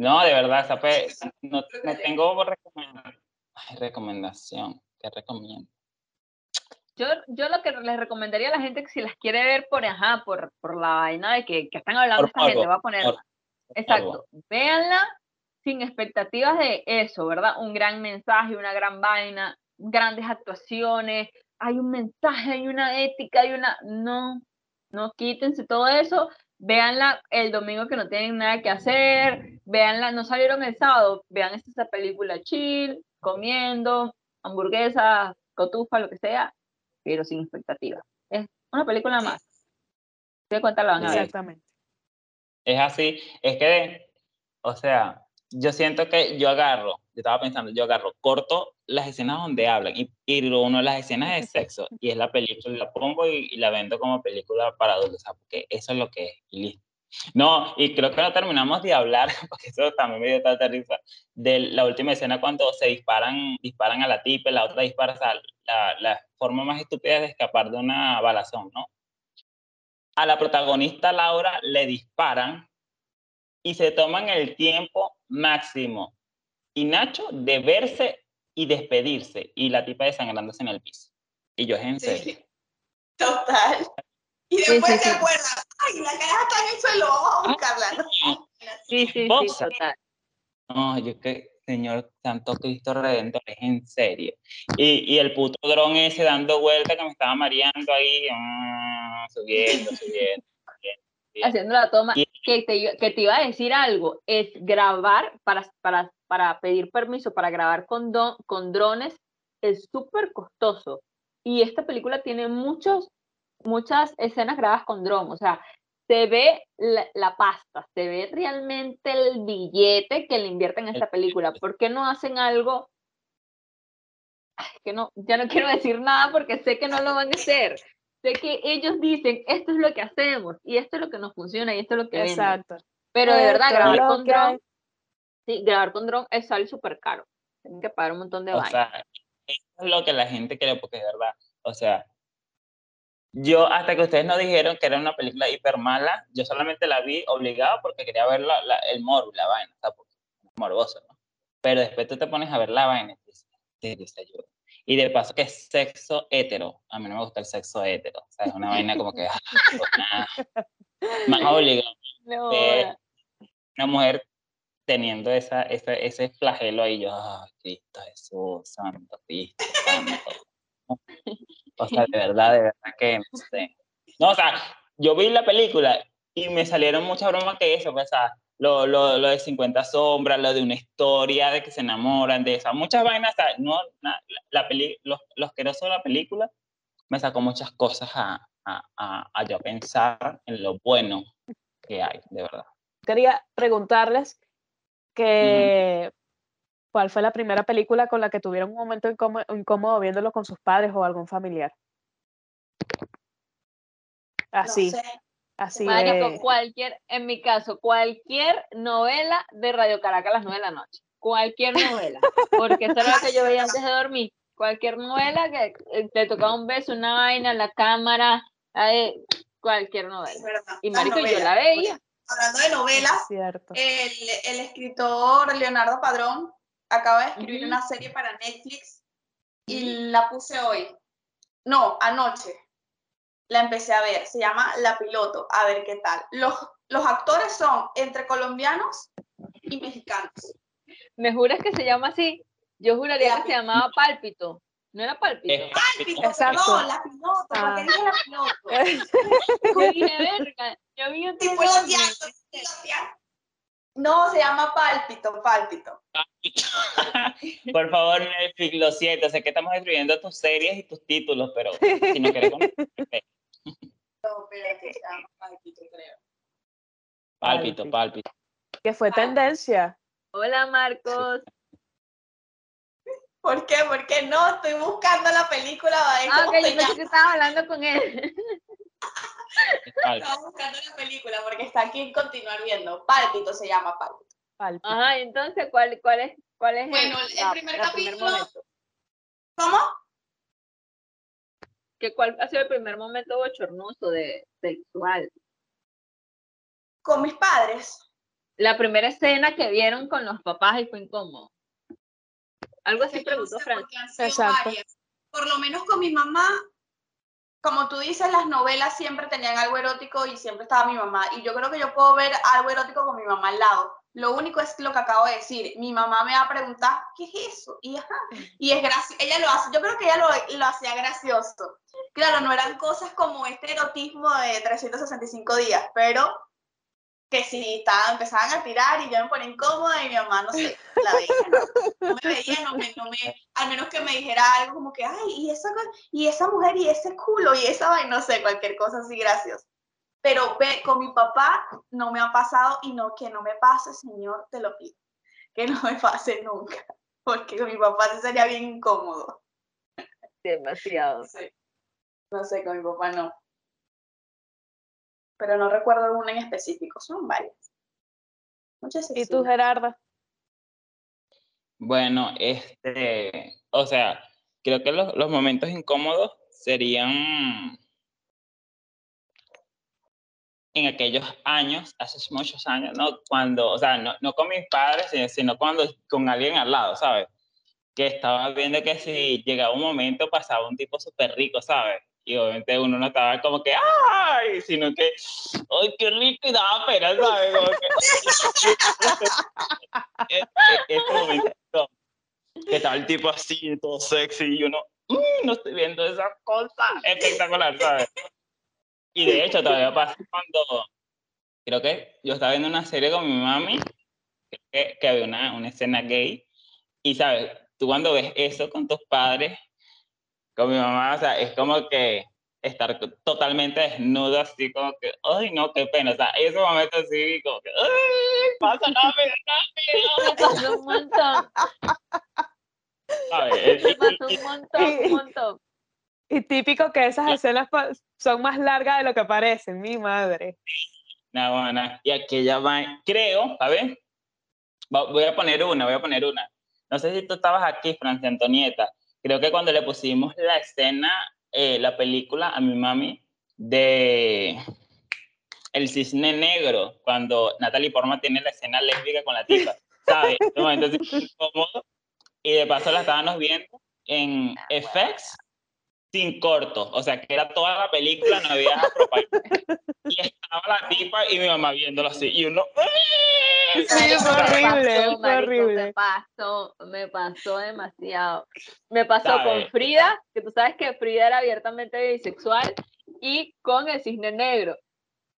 No, de verdad, sabe, no, no tengo recomendación. Ay, recomendación, ¿qué recomiendo? Yo, yo lo que les recomendaría a la gente que si las quiere ver por, ajá, por, por la vaina de que, que están hablando Por esta gente, va a poner. por- Exacto. Véanla sin expectativas de eso, ¿verdad? Un gran mensaje, una gran vaina, grandes actuaciones, hay un mensaje, hay una ética, hay una. No, no quítense todo eso. Véanla el domingo que no tienen nada que hacer. Véanla, no salieron el sábado. Vean esta película chill, comiendo, hamburguesas, cotufa, lo que sea, pero sin expectativas. Es una película más. Se de cuenta la van a ver. Exactamente. Es así, es que, o sea, yo siento que yo agarro, yo estaba pensando, yo agarro, corto las escenas donde hablan y, y uno de las escenas de sexo y es la película, la pongo y, y la vendo como película para adultos, o sea, porque eso es lo que es, y listo. No, y creo que no terminamos de hablar, porque eso también me dio tanta risa, de la última escena cuando se disparan, disparan a la tipa la otra dispara, o sea, la, la forma más estúpida de escapar de una balazón, ¿no? A la protagonista Laura le disparan y se toman el tiempo máximo. Y Nacho de verse y despedirse y la tipa desangrándose en el piso. Y yo es en serio. Sí, total. Y después sí, te sí. acuerdas, ay, la cara está en el suelo, vamos a buscarla. ¿no? Sí, sí, sí, total. No, yo que, Señor Santo Cristo Redentor, es en serio. Y, y el puto dron ese dando vuelta que me estaba mareando ahí, ah, subiendo, subiendo. haciendo la toma, Y- que te, iba- que te iba a decir algo, es grabar para, para, para pedir permiso para grabar con, do- con drones es súper costoso. Y esta película tiene muchos, muchas escenas grabadas con dron, o sea, se ve la, la pasta, se ve realmente el billete que le invierten en esta película. ¿Por qué no hacen algo? Ay, que no, ya no quiero decir nada porque sé que no lo van a hacer. Sé que ellos dicen, esto es lo que hacemos y esto es lo que nos funciona y esto es lo que vende. Exacto. Pero de verdad, Esto grabar con que dron. Sí, grabar con dron es sale súper caro. Tienen que pagar un montón de O vainas. sea, eso es lo que la gente cree, porque es verdad. O sea, yo hasta que ustedes no dijeron que era una película hiper mala, yo solamente la vi obligado porque quería ver la, la- el morbo, la vaina, o sea, porque es morboso, ¿no? Pero después tú te pones a ver la vaina y dices. Y de paso que es sexo hetero. A mí no me gusta el sexo hetero. O sea, es una vaina como que... ah. Más obligado. No, eh. Una mujer teniendo esa, esa, ese flagelo ahí, yo, ay, Cristo Jesús, Santo Cristo, Santo. O sea, de verdad, de verdad que no sé. No, o sea, yo vi la película y me salieron muchas bromas que eso, pues, o sea, lo, lo, lo de 50 sombras, lo de una historia, de que se enamoran, de esas muchas vainas, o sea, no, la, la peli, los, los que no son la película, me sacó muchas cosas a, a, a, a yo pensar en lo bueno que hay, de verdad. Quería preguntarles que cuál fue la primera película con la que tuvieron un momento incómodo, incómodo viéndolo con sus padres o algún familiar. Así, No sé. así Marico, de... cualquier, en mi caso, cualquier novela de Radio Caracas a las 9 de la noche. Cualquier novela. Porque eso era lo que yo veía antes de dormir. Cualquier novela que eh, te tocaba un beso, una vaina, la cámara, eh, cualquier novela. Y marico, yo la veía. Hablando de novelas, el escritor Leonardo Padrón acaba de escribir Ujú. una serie para Netflix y la puse hoy. No, anoche. La empecé a ver. Se llama La Piloto. A ver qué tal. Los, los actores son entre colombianos y mexicanos. ¿Me juras que se llama así? Yo juraría que se llamaba Pálpito. ¿No era Pálpito? Es Pálpito, Exacto. perdón, La Piloto. ¿Por Ah. qué dije La Piloto? Yo dije, verga, yo vi otro Tipo. No, se llama Pálpito, Pálpito. Por favor, Netflix, lo siento, sé que estamos escribiendo tus series y tus títulos, pero si no quieres conocer, No, pero que se llama Pálpito, creo. pálpito, pálpito. Que fue tendencia. Hola, Marcos. ¿Por qué? Porque no, estoy buscando la película, Ah, ok, yo pensé que estaba hablando con él. Estaba buscando la película porque está aquí en continuar viendo. Pálpito se llama Pálpito. Pálpito. Ajá, entonces, ¿cuál, cuál es, cuál es Bueno, el primer la capítulo-? ¿Cómo? ¿Que ¿Cuál ha sido el primer momento bochornoso de sexual? Con mis padres. La primera escena que vieron con los papás y fue incómodo. Algo así preguntó Fran. Exacto. varias. Por lo menos con mi mamá, como tú dices, las novelas siempre tenían algo erótico y siempre estaba mi mamá. Y yo creo que yo puedo ver algo erótico con mi mamá al lado. Lo único es lo que acabo de decir. Mi mamá me va a preguntar, ¿qué es eso? Y, ajá, y es. Ella lo hace, yo creo que ella lo, lo hacía gracioso. Claro, no eran cosas como este erotismo de 365 días, pero que sí, estaban, empezaban a tirar y yo me ponía incómoda y mi mamá, no sé, la veía, ¿no? No me veía, no me, no me, al menos que me dijera algo como que, ay, y esa, y esa mujer, y ese culo, y esa vaina, no sé, cualquier cosa así graciosa. Pero ve, con mi papá no me ha pasado y no, que no me pase, señor, te lo pido. Que no me pase nunca, porque con mi papá sí sería bien incómodo. Demasiado. Sé, no sé, con mi papá no. Pero no recuerdo una en específico, son varias. Muchas ¿Y tú, Gerarda? Bueno, este, o sea, creo que los, los momentos incómodos serían en aquellos años, hace muchos años, ¿no? Cuando, o sea, no, no con mis padres, sino, sino cuando con alguien al lado, ¿sabes? Que estaba viendo que si llegaba un momento pasaba un tipo súper rico, ¿sabes? Y obviamente uno no estaba como que, ¡ay! Sino que, ¡ay, qué rico! Y daba pena, ¿sabes? Como que... E- e- ese momento que estaba el tipo así, todo sexy, y uno, "Mm, no estoy viendo esa cosa espectacular, ¿sabes? Y de hecho, todavía pasa cuando, creo que yo estaba viendo una serie con mi mami, que, que había una, una escena gay, y sabes, tú cuando ves eso con tus padres, con mi mamá, o sea, es como que estar totalmente desnudo, así como que, ay, no, qué pena, o sea, ese momento así, como que, ay, pasa rápido, Me pasó un montón, ¿sabes? y- pasó un montón, un montón. Y típico que esas escenas son más largas de lo que parecen, mi madre. Nah, bueno, y aquella vaina, creo, ¿sabes? Va- Voy a poner una, voy a poner una. No sé si tú estabas aquí, Francia Antonieta. Creo que cuando le pusimos la escena, eh, la película a mi mami de El Cisne Negro, cuando Natalie Portman tiene la escena lésbica con la tipa, ¿sabes? Así incómodo. Y de paso la estábamos viendo en FX sin corto, o sea que era toda la película, no había propaganda. Y estaba la tipa y mi mamá viéndolo así, y uno... Sí, fue Me horrible, marico, horrible. Me pasó, me pasó demasiado. Me pasó ¿Sabes? con Frida, que tú sabes que Frida era abiertamente bisexual, y con el cisne negro.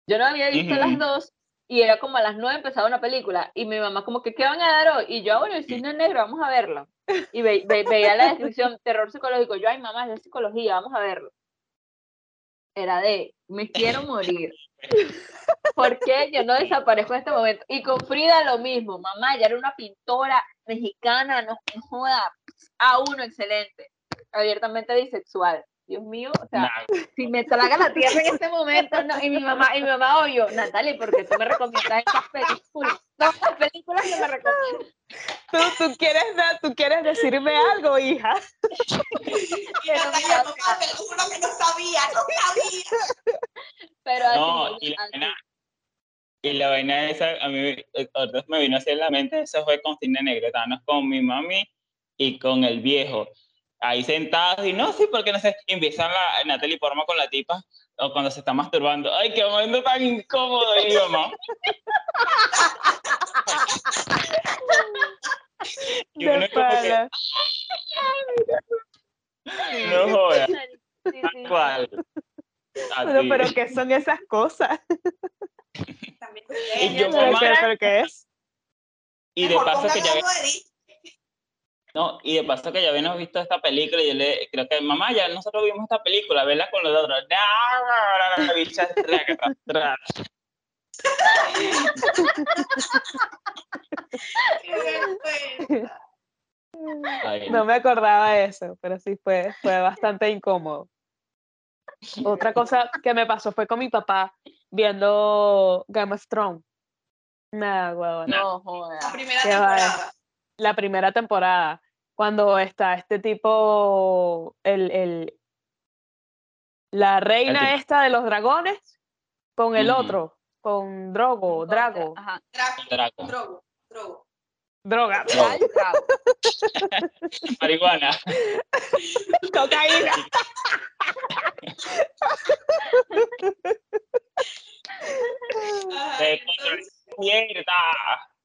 Yo no había visto Ujú. las dos, y era como a las nueve empezaba una película, y mi mamá como que, ¿qué van a dar hoy? Y yo, "Ah, bueno, el cisne negro, vamos a verlo. Y ve- ve- veía la descripción, terror psicológico, yo, ay mamá, de psicología, vamos a verlo. Era de, me quiero morir. ¿Por qué yo no desaparezco en este momento? Y con Frida lo mismo, mamá, ya era una pintora mexicana, no joda, a uno excelente, abiertamente bisexual. Dios mío, o sea, Nah, si me traga la tierra en este momento, no, y mi mamá, y mi mamá obvio, Natalie, porque tú me recomiendas estas películas, todas las películas que me recomiendas. ¿Tú, tú, quieres, ¿Tú quieres decirme algo, hija? Y Natalia, mamá, te lo juro que no sabía, no sabía. Pero así, No, y la así. vaina, y la vaina esa, a mí eh, ahorita me vino así en la mente, eso fue con Cine Negro, estábamos con mi mami y con el viejo, ahí sentados, y no, sí, porque no sé, empiezan la Natalie Porma con la tipa, o cuando se está masturbando, ay, qué momento tan incómodo, y mi mamá. y uno es como que, no jodas, tal cual. Pero, ¿qué son esas cosas? Y yo, pequeña, ¿Pero mamá, qué, pero qué es? y de mejor paso que ya algo de Disney. No, y de paso que ya habíamos visto esta película, y yo le creo que mamá, ya nosotros vimos esta película, verla con los otros. No, la bicha, me acordaba de eso, pero sí fue, fue bastante incómodo. Otra cosa que me pasó fue con mi papá viendo Game of Thrones. Nada. No joda. La primera temporada. La primera temporada, cuando está este tipo, el, el, la reina tipo. esta de los dragones, con el otro, con Drogo, Drago, Ajá. Draco. Drogo, Drogo. droga, Ay, Drago. marihuana. cocaína.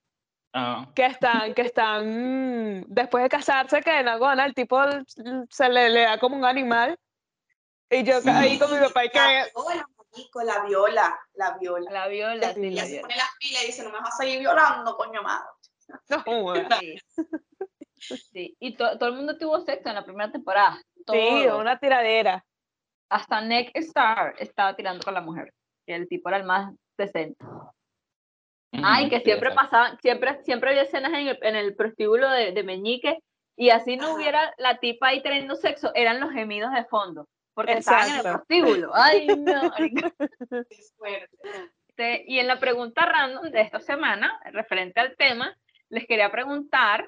Ah, que están, que están, mm, después de casarse, que en Agona el tipo se le, le da como un animal. Y yo ca- ahí con mi papá y que, la viola, la viola, la viola. La viola, sí, la se viola. pone las pilas y dice, no me vas a seguir violando, coño madre. no. Sí. Sí, y to- todo el mundo tuvo sexo en la primera temporada. Sí, una tiradera. Hasta Nick Star estaba tirando con la mujer. Que el tipo era el más decente. Ay, que siempre pasaban, siempre, siempre había escenas en el, en el prostíbulo de, de Meñique y así no hubiera la tipa ahí teniendo sexo, eran los gemidos de fondo, porque estaban en el prostíbulo. Ay, no. Qué fuerte. Este, y en la pregunta random de esta semana, referente al tema, les quería preguntar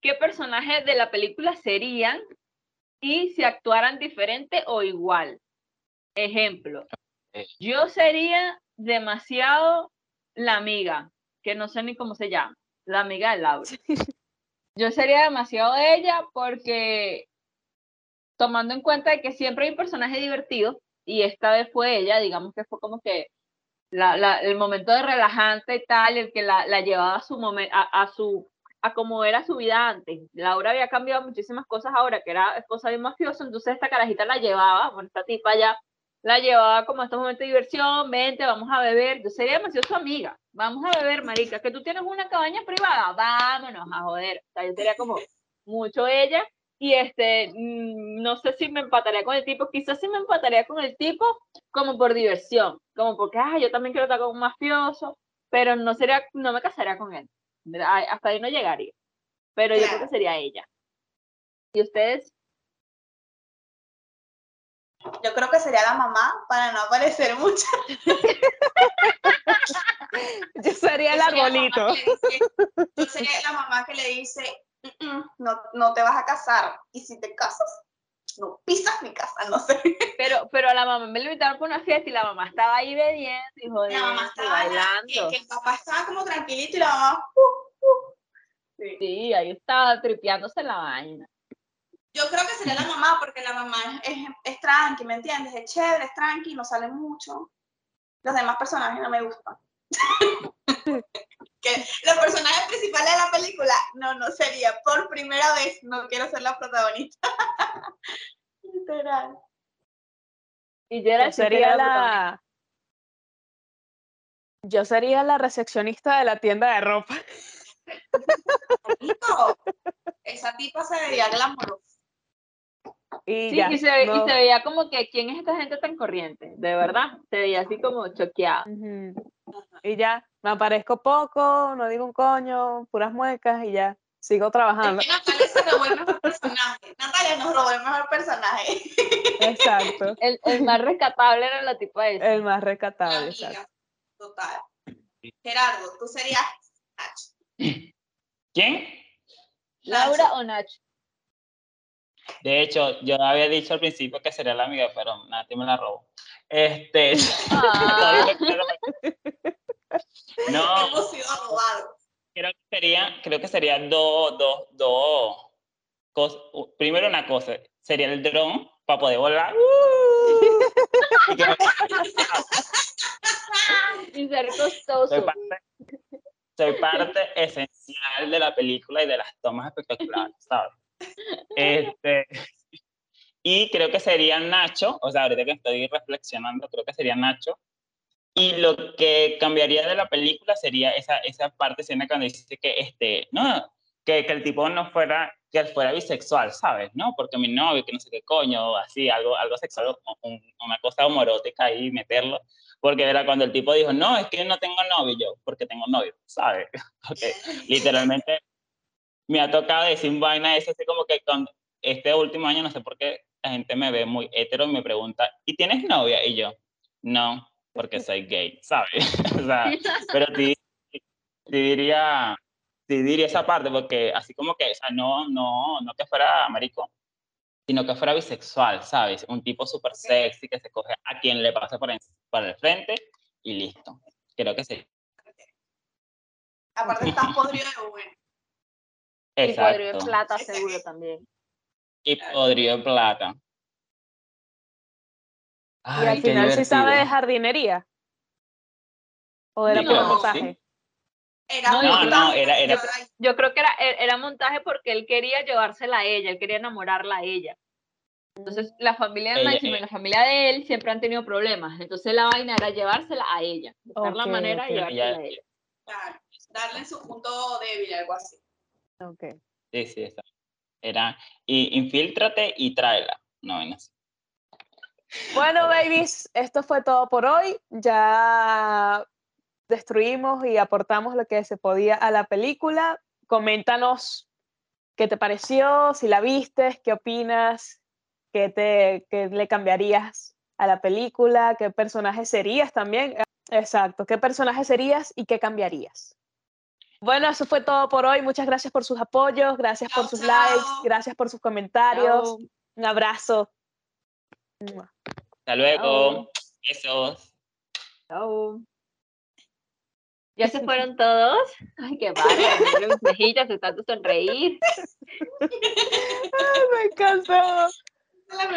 qué personajes de la película serían y si actuaran diferente o igual. Ejemplo, yo sería demasiado la amiga, que no sé ni cómo se llama, la amiga de Laura. Yo sería demasiado ella porque tomando en cuenta de que siempre hay un personaje divertido y esta vez fue ella, digamos que fue como que la, la- el momento de relajante y tal, el que la, la llevaba a su momento, a, a su a como era su vida antes. Laura había cambiado muchísimas cosas ahora, que era esposa de un mafioso, entonces esta carajita la llevaba, bueno, esta tipa ya la llevaba como a estos momentos de diversión, vente, vamos a beber, yo sería demasiado su amiga, vamos a beber, marica, que tú tienes una cabaña privada, vámonos a joder, o sea, yo sería como mucho ella, y este, mm, no sé si me empataría con el tipo, quizás sí me empataría con el tipo como por diversión, como porque, ah, yo también quiero estar con un mafioso, pero no sería, no me casaría con él, hasta ahí no llegaría, pero yo creo que sería ella. ¿Y ustedes? Yo creo que sería la mamá para no aparecer mucho. Yo sería el Yo arbolito. que dice- Yo sería la mamá que le dice, "Mm, mm, no, no te vas a casar. Y si te casas, no pisas mi casa, no sé. Pero, pero a la mamá me lo invitaron por una fiesta y la mamá estaba ahí bebiendo y La mamá estaba, que, bailando. que el papá estaba como tranquilito y la mamá, uh, uh. Sí. Sí, ahí estaba tripeándose la vaina. Yo creo que sería la mamá, porque la mamá es, es tranqui, ¿me entiendes? Es chévere, es tranqui, no sale mucho. Los demás personajes no me gustan. que los personajes principales de la película, no, no sería. Por primera vez no quiero ser la protagonista. Literal. Y yo era sería la. Yo sería la recepcionista de la tienda de ropa. Esa tipa se veía glamorosa. Y Sí, ya. y, se, y se veía como que, ¿quién es esta gente tan corriente? De verdad, se veía así como choqueada. Y ya, me aparezco poco, no digo un coño, puras muecas y ya, sigo trabajando. Es que Natalia se robó el mejor personaje. Natalia nos robó el mejor personaje. Exacto. El, el más rescatable era la tipa esa. El más rescatable, exacto. Total. Gerardo, tú serías Nacho. ¿Quién? ¿Laura Nacho. o Nacho? De hecho, yo había dicho al principio que sería la amiga, pero nadie me la robó. Este. Ah, no, Hemos sido robados. creo que sería, creo que sería dos, dos, dos cosas. Primero una cosa, sería el dron para poder volar. Me- y ser costoso. soy, parte, soy parte esencial de la película y de las tomas espectaculares, ¿sabes? Este, y creo que sería Nacho, o sea, ahorita que estoy reflexionando, creo que sería Nacho. Y lo que cambiaría de la película sería esa, esa parte escena cuando dice que, este, no, que, que el tipo no fuera, que él fuera bisexual, ¿sabes? ¿No? Porque mi novio, que no sé qué coño, así, algo, algo sexual, un- una cosa homorótica ahí, meterlo. Porque era cuando el tipo dijo, no, es que no tengo novio, yo, porque tengo novio, ¿sabes? Literalmente me ha tocado decir vaina eso, así como que este último año, no sé por qué, la gente me ve muy hetero y me pregunta, ¿y tienes novia? Y yo, no, porque soy gay, ¿sabes? o sea, pero sí, diría, sí diría esa parte, porque así como que, o sea, no, no, no que fuera marico, sino que fuera bisexual, ¿sabes? Un tipo súper sexy que se coge a quien le pase por, por el frente y listo. Creo que sí. Aparte estás podrido de bueno. Y podrido de Exacto. plata seguro también. Y podrido de plata. Y Ay, al final sí sabe de divertido. jardinería. ¿O era por montaje? sí. Era No, no, montaje, no, era- era- Yo creo que era, e- era montaje porque él quería llevársela a ella, él quería enamorarla a ella. Entonces, la familia de Ella- Máximo y la familia de él siempre han tenido problemas. Entonces, la vaina era llevársela a ella, buscar la manera de llevársela Ella- a ella. Claro, darle en su punto débil, algo así. Ok. Sí, sí, exacto. Era, y infíltrate y tráela. No. Bueno, babies, esto fue todo por hoy. Ya destruimos y aportamos lo que se podía a la película. Coméntanos qué te pareció, si la viste, qué opinas, qué, te, qué le cambiarías a la película, qué personaje serías también. Exacto, qué personaje serías y qué cambiarías. Bueno, eso fue todo por hoy. Muchas gracias por sus apoyos, gracias por sus chao. likes, gracias por sus comentarios. Chao. Un abrazo. Hasta luego. Besos. Chao. ¿Ya se fueron todos? Ay, qué. Miren mis mejillas de tanto sonreír. Me encantó.